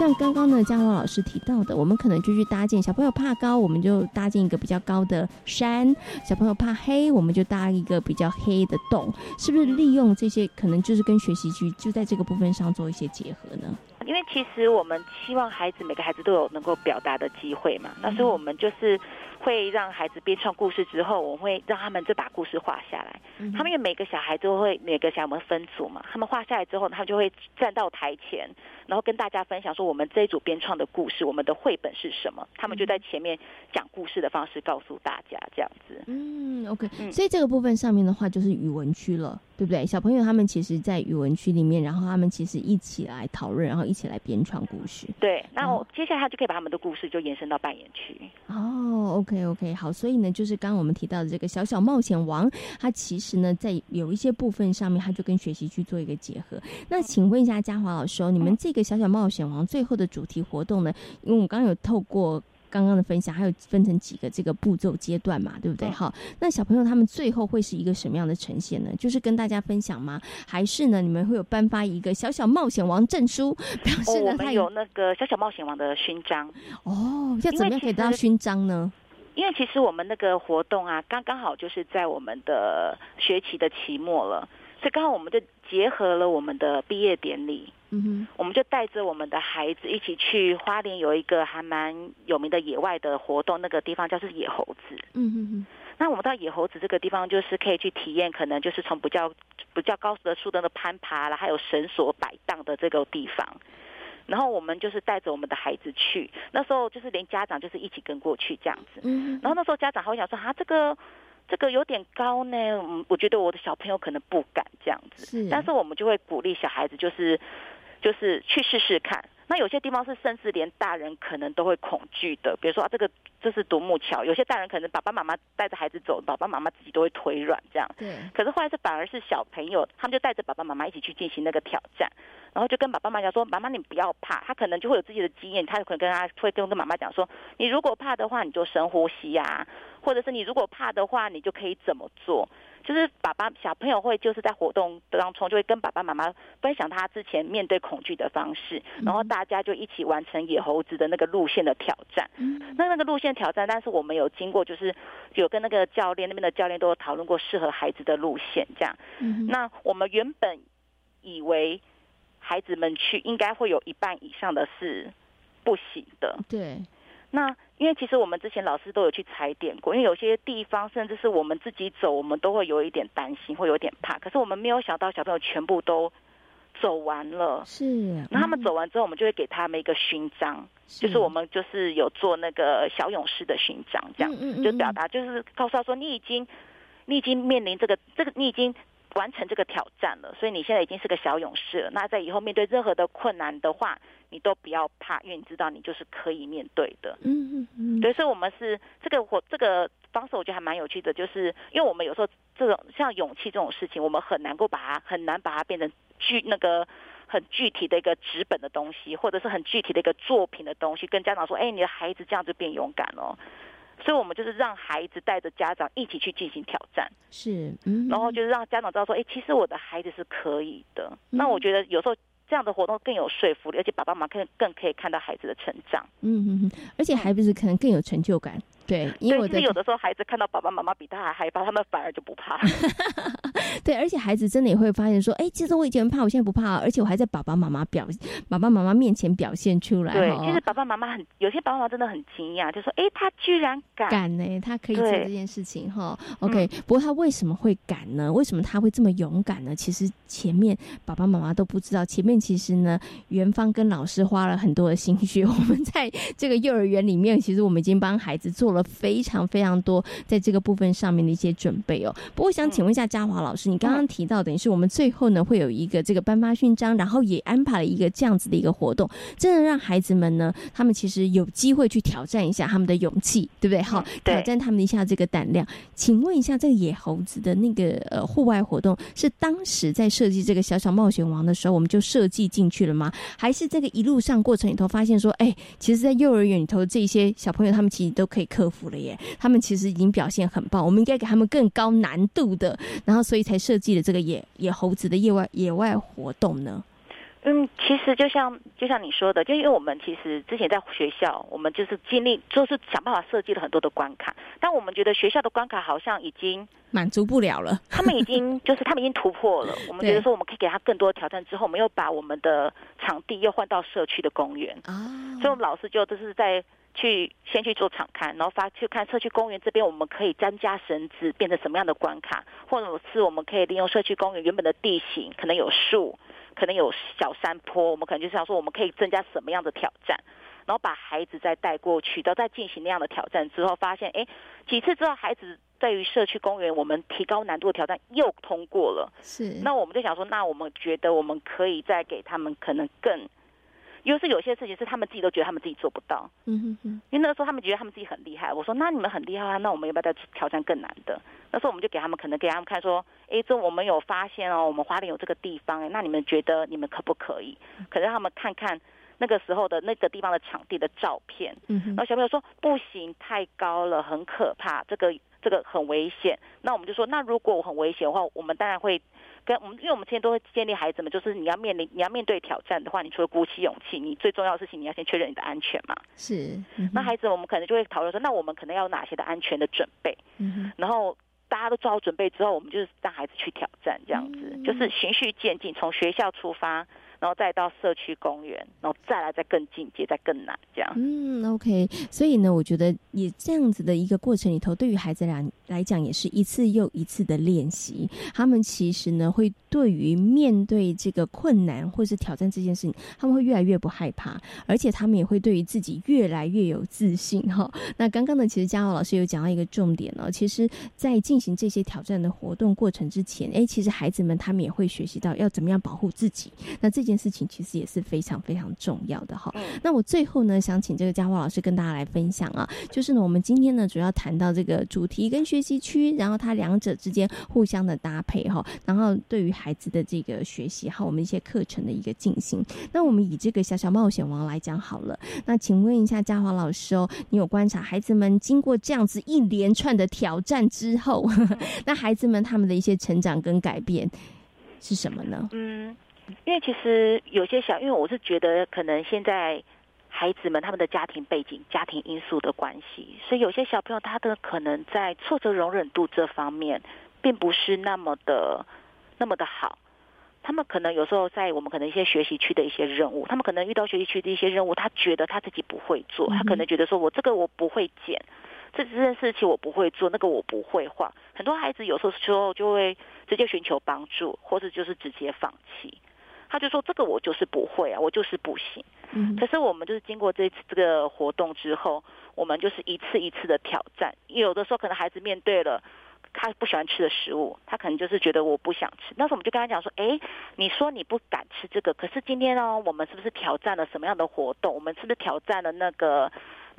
Speaker 4: 像刚刚呢，嘉华老师提到的，我们可能就去搭建小朋友怕高，我们就搭建一个比较高的山；小朋友怕黑，我们就搭一个比较黑的洞。是不是利用这些，可能就是跟学习区就在这个部分上做一些结合呢？
Speaker 12: 因为其实我们希望孩子每个孩子都有能够表达的机会嘛，那所以我们就是会让孩子编创故事之后，我会让他们就把故事画下来。他们因为每个小孩都会每个小孩们分组嘛，他们画下来之后，他们就会站到台前，然后跟大家分享说我们这一组编创的故事，我们的绘本是什么。他们就在前面讲故事的方式告诉大家这样子。
Speaker 4: 嗯，OK，所以这个部分上面的话就是语文区了。对不对？小朋友他们其实，在语文区里面，然后他们其实一起来讨论，然后一起来编创故事。
Speaker 12: 对，那我接下来他就可以把他们的故事就延伸到扮演区。
Speaker 4: 哦，OK OK，好，所以呢，就是刚刚我们提到的这个小小冒险王，它其实呢，在有一些部分上面，它就跟学习去做一个结合。那请问一下嘉华老师，你们这个小小冒险王最后的主题活动呢？因为我刚刚有透过。刚刚的分享还有分成几个这个步骤阶段嘛，对不对？好，那小朋友他们最后会是一个什么样的呈现呢？就是跟大家分享吗？还是呢，你们会有颁发一个小小冒险王证书，表示呢
Speaker 12: 他有那个小小冒险王的勋章？
Speaker 4: 哦，要怎么样可以得到勋章呢？
Speaker 12: 因为其实我们那个活动啊，刚刚好就是在我们的学期的期末了，所以刚好我们就结合了我们的毕业典礼。嗯哼，我们就带着我们的孩子一起去花莲，有一个还蛮有名的野外的活动，那个地方叫做野猴子。嗯哼哼，那我们到野猴子这个地方，就是可以去体验，可能就是从比较比较高的树的攀爬了，还有绳索摆荡的这个地方。然后我们就是带着我们的孩子去，那时候就是连家长就是一起跟过去这样子。嗯，然后那时候家长还会想说啊，这个。这个有点高呢，嗯，我觉得我的小朋友可能不敢这样子，是，但是我们就会鼓励小孩子，就是，就是去试试看。那有些地方是甚至连大人可能都会恐惧的，比如说啊，这个这是独木桥，有些大人可能爸爸妈妈带着孩子走，爸爸妈妈自己都会腿软这样。对。可是后来是反而是小朋友，他们就带着爸爸妈妈一起去进行那个挑战，然后就跟爸爸妈妈讲说：“妈妈，你不要怕。”他可能就会有自己的经验，他可能跟他会跟跟妈妈讲说：“你如果怕的话，你就深呼吸呀。”或者是你如果怕的话，你就可以怎么做？就是爸爸小朋友会就是在活动当中就会跟爸爸妈妈分享他之前面对恐惧的方式，然后大家就一起完成野猴子的那个路线的挑战。那那个路线挑战，但是我们有经过，就是有跟那个教练那边的教练都有讨论过适合孩子的路线这样。那我们原本以为孩子们去应该会有一半以上的是不行的。
Speaker 4: 对。
Speaker 12: 那因为其实我们之前老师都有去踩点过，因为有些地方甚至是我们自己走，我们都会有一点担心，会有点怕。可是我们没有想到小朋友全部都走完了。
Speaker 4: 是。
Speaker 12: 那他们走完之后，我们就会给他们一个勋章，就是我们就是有做那个小勇士的勋章，这样就表达就是告诉他说，你已经你已经面临这个这个你已经完成这个挑战了，所以你现在已经是个小勇士了。那在以后面对任何的困难的话。你都不要怕，因为你知道你就是可以面对的。嗯嗯嗯。对，所以，我们是这个我这个方式，我觉得还蛮有趣的。就是因为我们有时候这种像勇气这种事情，我们很难够把它很难把它变成具那个很具体的一个纸本的东西，或者是很具体的一个作品的东西，跟家长说：“哎，你的孩子这样就变勇敢了。”所以，我们就是让孩子带着家长一起去进行挑战。
Speaker 4: 是，
Speaker 12: 然后就是让家长知道说：“哎，其实我的孩子是可以的。”那我觉得有时候。这样的活动更有说服力，而且爸爸妈妈更更可以看到孩子的成长。
Speaker 4: 嗯嗯嗯，而且孩子可能更有成就感。对，因为
Speaker 12: 其实有的时候孩子看到爸爸妈妈比他还害怕，他们反而就不怕。
Speaker 4: 对，而且孩子真的也会发现说：“哎，其实我以前怕，我现在不怕，而且我还在爸爸妈妈表爸爸妈妈面前表现出来。”
Speaker 12: 对，其实爸爸妈妈很有些爸爸妈妈真的很惊讶，就说：“哎，他居然敢
Speaker 4: 敢呢，他可以做这件事情哈。”OK，不过他为什么会敢呢？为什么他会这么勇敢呢？其实前面爸爸妈妈都不知道，前面其实呢，元芳跟老师花了很多的心血。我们在这个幼儿园里面，其实我们已经帮孩子做了。了非常非常多在这个部分上面的一些准备哦。不过想请问一下嘉华老师，你刚刚提到，等于是我们最后呢会有一个这个颁发勋章，然后也安排了一个这样子的一个活动，真的让孩子们呢，他们其实有机会去挑战一下他们的勇气，对不对？好，挑战他们一下这个胆量。请问一下，这个野猴子的那个呃户外活动，是当时在设计这个小小冒险王的时候，我们就设计进去了吗？还是这个一路上过程里头发现说，哎，其实，在幼儿园里头这些小朋友，他们其实都可以克服了耶，他们其实已经表现很棒，我们应该给他们更高难度的，然后所以才设计了这个野野猴子的野外野外活动呢。
Speaker 12: 嗯，其实就像就像你说的，就因为我们其实之前在学校，我们就是尽力，就是想办法设计了很多的关卡，但我们觉得学校的关卡好像已经
Speaker 4: 满足不了了。
Speaker 12: 他们已经 就是他们已经突破了，我们觉得说我们可以给他更多的挑战。之后，我们又把我们的场地又换到社区的公园啊，所以我们老师就就是在去先去做场看，然后发去看社区公园这边我们可以增加绳子，变成什么样的关卡，或者是我们可以利用社区公园原本的地形，可能有树。可能有小山坡，我们可能就是想说，我们可以增加什么样的挑战，然后把孩子再带过去，然后再进行那样的挑战之后，发现哎，几次之后，孩子对于社区公园我们提高难度的挑战又通过了。
Speaker 4: 是，
Speaker 12: 那我们就想说，那我们觉得我们可以再给他们可能更。因为是有些事情是他们自己都觉得他们自己做不到，嗯哼哼。因为那个时候他们觉得他们自己很厉害，我说那你们很厉害啊，那我们要不要再挑战更难的？那时候我们就给他们可能给他们看说，哎，这我们有发现哦，我们花莲有这个地方，哎，那你们觉得你们可不可以？可让他们看看那个时候的那个地方的场地的照片，嗯哼。然后小朋友说不行，太高了，很可怕，这个这个很危险。那我们就说，那如果我很危险的话，我们当然会。跟我们，因为我们之前都会建立孩子们，就是你要面临、你要面对挑战的话，你除了鼓起勇气，你最重要的事情，你要先确认你的安全嘛。
Speaker 4: 是。
Speaker 12: 那孩子，我们可能就会讨论说，那我们可能要有哪些的安全的准备？嗯然后大家都做好准备之后，我们就是让孩子去挑战，这样子，就是循序渐进，从学校出发。然后再到社区公园，然后再来再更进阶，再更难这样。
Speaker 4: 嗯，OK。所以呢，我觉得也这样子的一个过程里头，对于孩子俩来讲，也是一次又一次的练习。他们其实呢，会对于面对这个困难或是挑战这件事情，他们会越来越不害怕，而且他们也会对于自己越来越有自信哈。那刚刚呢，其实嘉豪老师有讲到一个重点哦，其实，在进行这些挑战的活动过程之前，哎，其实孩子们他们也会学习到要怎么样保护自己。那这件件事情其实也是非常非常重要的哈。那我最后呢，想请这个嘉华老师跟大家来分享啊，就是呢，我们今天呢主要谈到这个主题跟学习区，然后它两者之间互相的搭配哈，然后对于孩子的这个学习哈，我们一些课程的一个进行。那我们以这个小小冒险王来讲好了。那请问一下嘉华老师哦，你有观察孩子们经过这样子一连串的挑战之后，那孩子们他们的一些成长跟改变是什么呢？
Speaker 12: 嗯。因为其实有些小，因为我是觉得可能现在孩子们他们的家庭背景、家庭因素的关系，所以有些小朋友他的可能在挫折容忍度这方面，并不是那么的那么的好。他们可能有时候在我们可能一些学习区的一些任务，他们可能遇到学习区的一些任务，他觉得他自己不会做，他可能觉得说我这个我不会剪，这这件事情我不会做，那个我不会画。很多孩子有时候时候就会直接寻求帮助，或者就是直接放弃。他就说：“这个我就是不会啊，我就是不行。”嗯，可是我们就是经过这次这个活动之后，我们就是一次一次的挑战。有的时候可能孩子面对了他不喜欢吃的食物，他可能就是觉得我不想吃。那时候我们就跟他讲说：“哎，你说你不敢吃这个，可是今天呢，我们是不是挑战了什么样的活动？我们是不是挑战了那个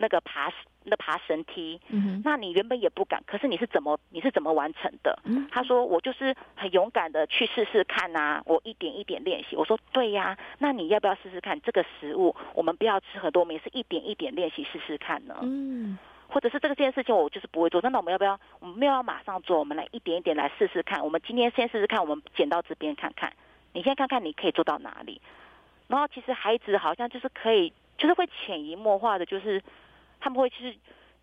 Speaker 12: 那个爬？”那爬绳梯，那你原本也不敢，可是你是怎么你是怎么完成的？他说我就是很勇敢的去试试看呐，我一点一点练习。我说对呀，那你要不要试试看这个食物？我们不要吃很多，我们也是一点一点练习试试看呢。嗯，或者是这个这件事情我就是不会做，那我们要不要？我们没有要马上做，我们来一点一点来试试看。我们今天先试试看，我们剪到这边看看，你先看看你可以做到哪里。然后其实孩子好像就是可以，就是会潜移默化的，就是。他们会去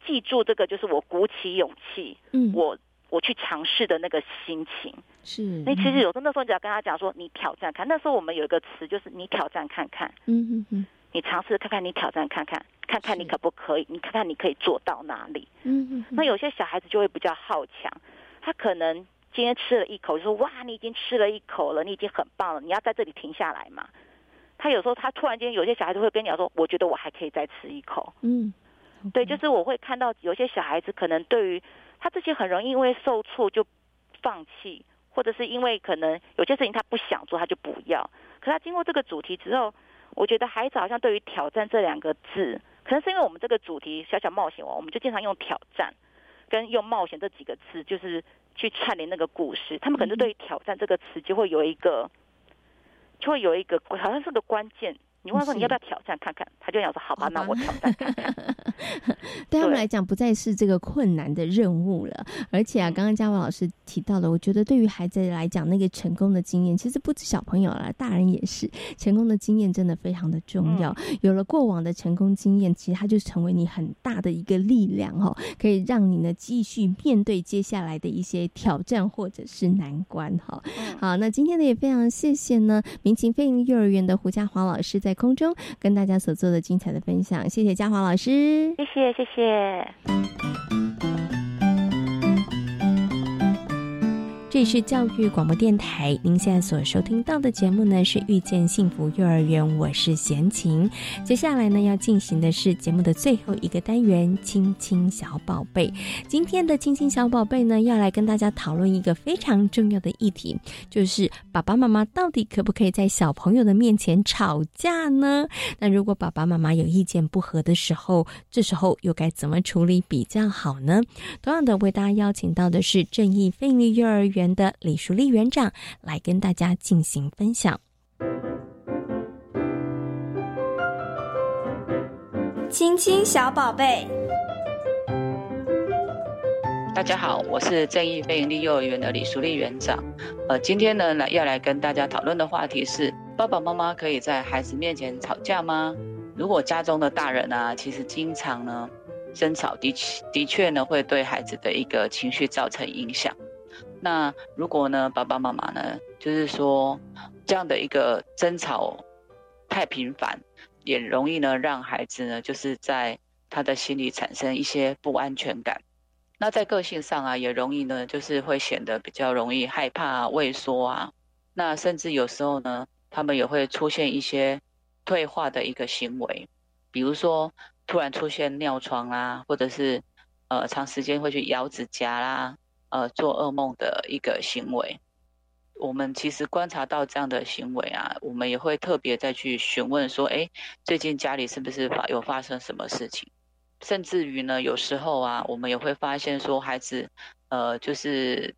Speaker 12: 记住这个，就是我鼓起勇气，嗯，我我去尝试的那个心情。
Speaker 4: 是，
Speaker 12: 那其实有时候那时候你只要跟他讲说，你挑战看。那时候我们有一个词，就是你挑战看看，嗯嗯嗯，你尝试看看，你挑战看看，看看你可不可以，你看看你可以做到哪里。嗯嗯。那有些小孩子就会比较好强，他可能今天吃了一口，就说哇，你已经吃了一口了，你已经很棒了，你要在这里停下来嘛。他有时候他突然间有些小孩子会跟你讲说，我觉得我还可以再吃一口。嗯。对，就是我会看到有些小孩子可能对于他自己很容易因为受挫就放弃，或者是因为可能有些事情他不想做他就不要。可他经过这个主题之后，我觉得孩子好像对于挑战这两个字，可能是因为我们这个主题小小冒险王，我们就经常用挑战跟用冒险这几个字，就是去串联那个故事。他们可能对于挑战这个词就会有一个，就会有一个好像是个关键。你问说你要不要挑战看看，他就想说好吧，那我挑战看看。
Speaker 4: 对他们来讲，不再是这个困难的任务了。而且啊，刚刚嘉文老师提到的，我觉得对于孩子来讲，那个成功的经验，其实不止小朋友了，大人也是。成功的经验真的非常的重要。有了过往的成功经验，其实它就成为你很大的一个力量哦，可以让你呢继续面对接下来的一些挑战或者是难关哈。好，那今天呢也非常谢谢呢民情飞鹰幼儿园的胡家华老师在。空中跟大家所做的精彩的分享，谢谢嘉华老师，
Speaker 12: 谢谢谢谢。
Speaker 4: 这里是教育广播电台，您现在所收听到的节目呢是遇见幸福幼儿园，我是贤琴。接下来呢要进行的是节目的最后一个单元——亲亲小宝贝。今天的亲亲小宝贝呢要来跟大家讨论一个非常重要的议题，就是爸爸妈妈到底可不可以在小朋友的面前吵架呢？那如果爸爸妈妈有意见不合的时候，这时候又该怎么处理比较好呢？同样的，为大家邀请到的是正义飞利幼儿园。园的李淑丽园长来跟大家进行分享。
Speaker 13: 亲亲小宝贝，
Speaker 14: 大家好，我是正义非营利幼儿园的李淑丽园长。呃，今天呢来要来跟大家讨论的话题是：爸爸妈妈可以在孩子面前吵架吗？如果家中的大人啊，其实经常呢争吵，的确的确呢会对孩子的一个情绪造成影响。那如果呢，爸爸妈妈呢，就是说这样的一个争吵太频繁，也容易呢让孩子呢，就是在他的心里产生一些不安全感。那在个性上啊，也容易呢，就是会显得比较容易害怕、畏缩啊。那甚至有时候呢，他们也会出现一些退化的一个行为，比如说突然出现尿床啦，或者是呃长时间会去咬指甲啦。呃，做噩梦的一个行为，我们其实观察到这样的行为啊，我们也会特别再去询问说，哎，最近家里是不是发有发生什么事情？甚至于呢，有时候啊，我们也会发现说，孩子，呃，就是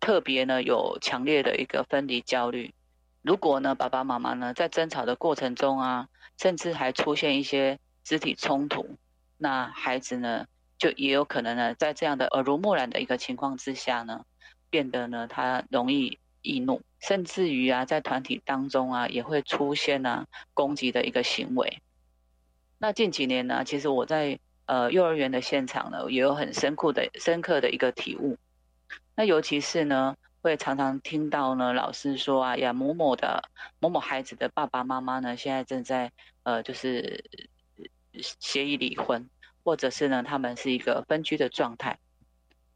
Speaker 14: 特别呢有强烈的一个分离焦虑。如果呢，爸爸妈妈呢在争吵的过程中啊，甚至还出现一些肢体冲突，那孩子呢？就也有可能呢，在这样的耳濡目染的一个情况之下呢，变得呢，他容易易怒，甚至于啊，在团体当中啊，也会出现呢攻击的一个行为。那近几年呢，其实我在呃幼儿园的现场呢，也有很深刻的深刻的一个体悟。那尤其是呢，会常常听到呢老师说啊，呀某某的某某孩子的爸爸妈妈呢，现在正在呃就是协议离婚。或者是呢，他们是一个分居的状态，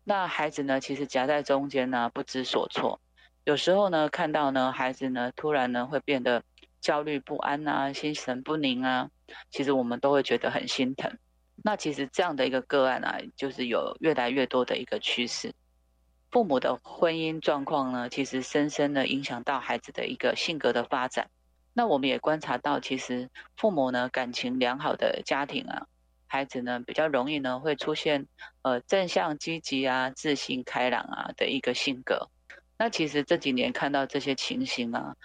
Speaker 14: 那孩子呢，其实夹在中间呢，不知所措。有时候呢，看到呢，孩子呢，突然呢，会变得焦虑不安啊，心神不宁啊，其实我们都会觉得很心疼。那其实这样的一个个案啊，就是有越来越多的一个趋势。父母的婚姻状况呢，其实深深的影响到孩子的一个性格的发展。那我们也观察到，其实父母呢，感情良好的家庭啊。孩子呢比较容易呢会出现呃正向积极啊自信开朗啊的一个性格。那其实这几年看到这些情形啊，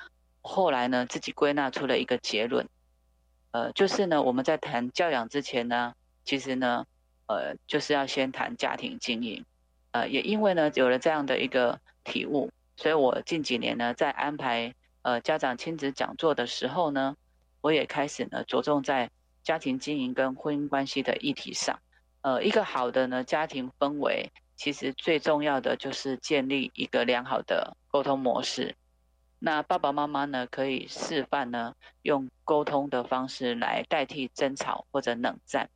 Speaker 14: 后来呢自己归纳出了一个结论，呃就是呢我们在谈教养之前呢，其实呢呃就是要先谈家庭经营。呃也因为呢有了这样的一个体悟，所以我近几年呢在安排呃家长亲子讲座的时候呢，我也开始呢着重在。家庭经营跟婚姻关系的议题上，呃，一个好的呢家庭氛围，其实最重要的就是建立一个良好的沟通模式。那爸爸妈妈呢，可以示范呢，用沟通的方式来代替争吵或者冷战。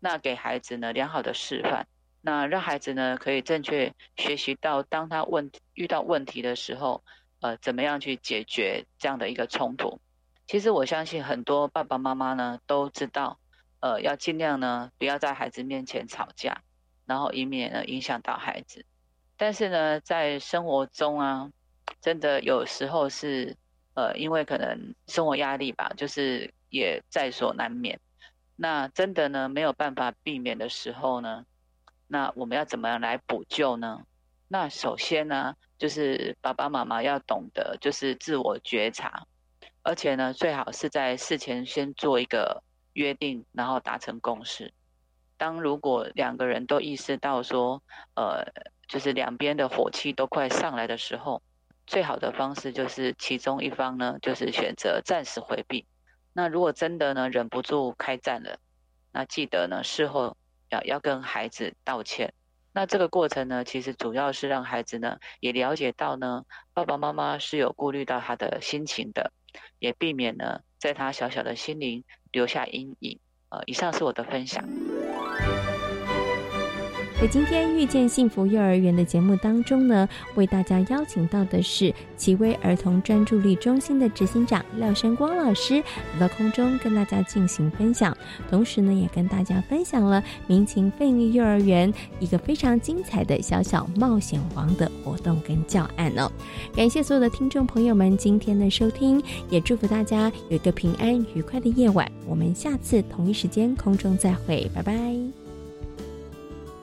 Speaker 14: 那给孩子呢良好的示范，那让孩子呢可以正确学习到，当他问遇到问题的时候，呃，怎么样去解决这样的一个冲突。其实我相信很多爸爸妈妈呢都知道，呃，要尽量呢不要在孩子面前吵架，然后以免呢影响到孩子。但是呢，在生活中啊，真的有时候是呃，因为可能生活压力吧，就是也在所难免。那真的呢没有办法避免的时候呢，那我们要怎么样来补救呢？那首先呢，就是爸爸妈妈要懂得就是自我觉察，而且呢，最好是在事前先做一个约定，然后达成共识。当如果两个人都意识到说，呃，就是两边的火气都快上来的时候，最好的方式就是其中一方呢，就是选择暂时回避。那如果真的呢忍不住开战了，那记得呢事后要要跟孩子道歉。那这个过程呢，其实主要是让孩子呢也了解到呢，爸爸妈妈是有顾虑到他的心情的，也避免呢在他小小的心灵留下阴影。呃，以上是我的分享。
Speaker 1: 在今天遇见幸福幼儿园的节目当中呢，为大家邀请到的是奇威儿童专注力中心的执行长廖山光老师，来到空中跟大家进行分享，同时呢，也跟大家分享了民情费力幼儿园一个非常精彩的小小冒险王的活动跟教案哦。感谢所有的听众朋友们今天的收听，也祝福大家有一个平安愉快的夜晚。我们下次同一时间空中再会，拜拜。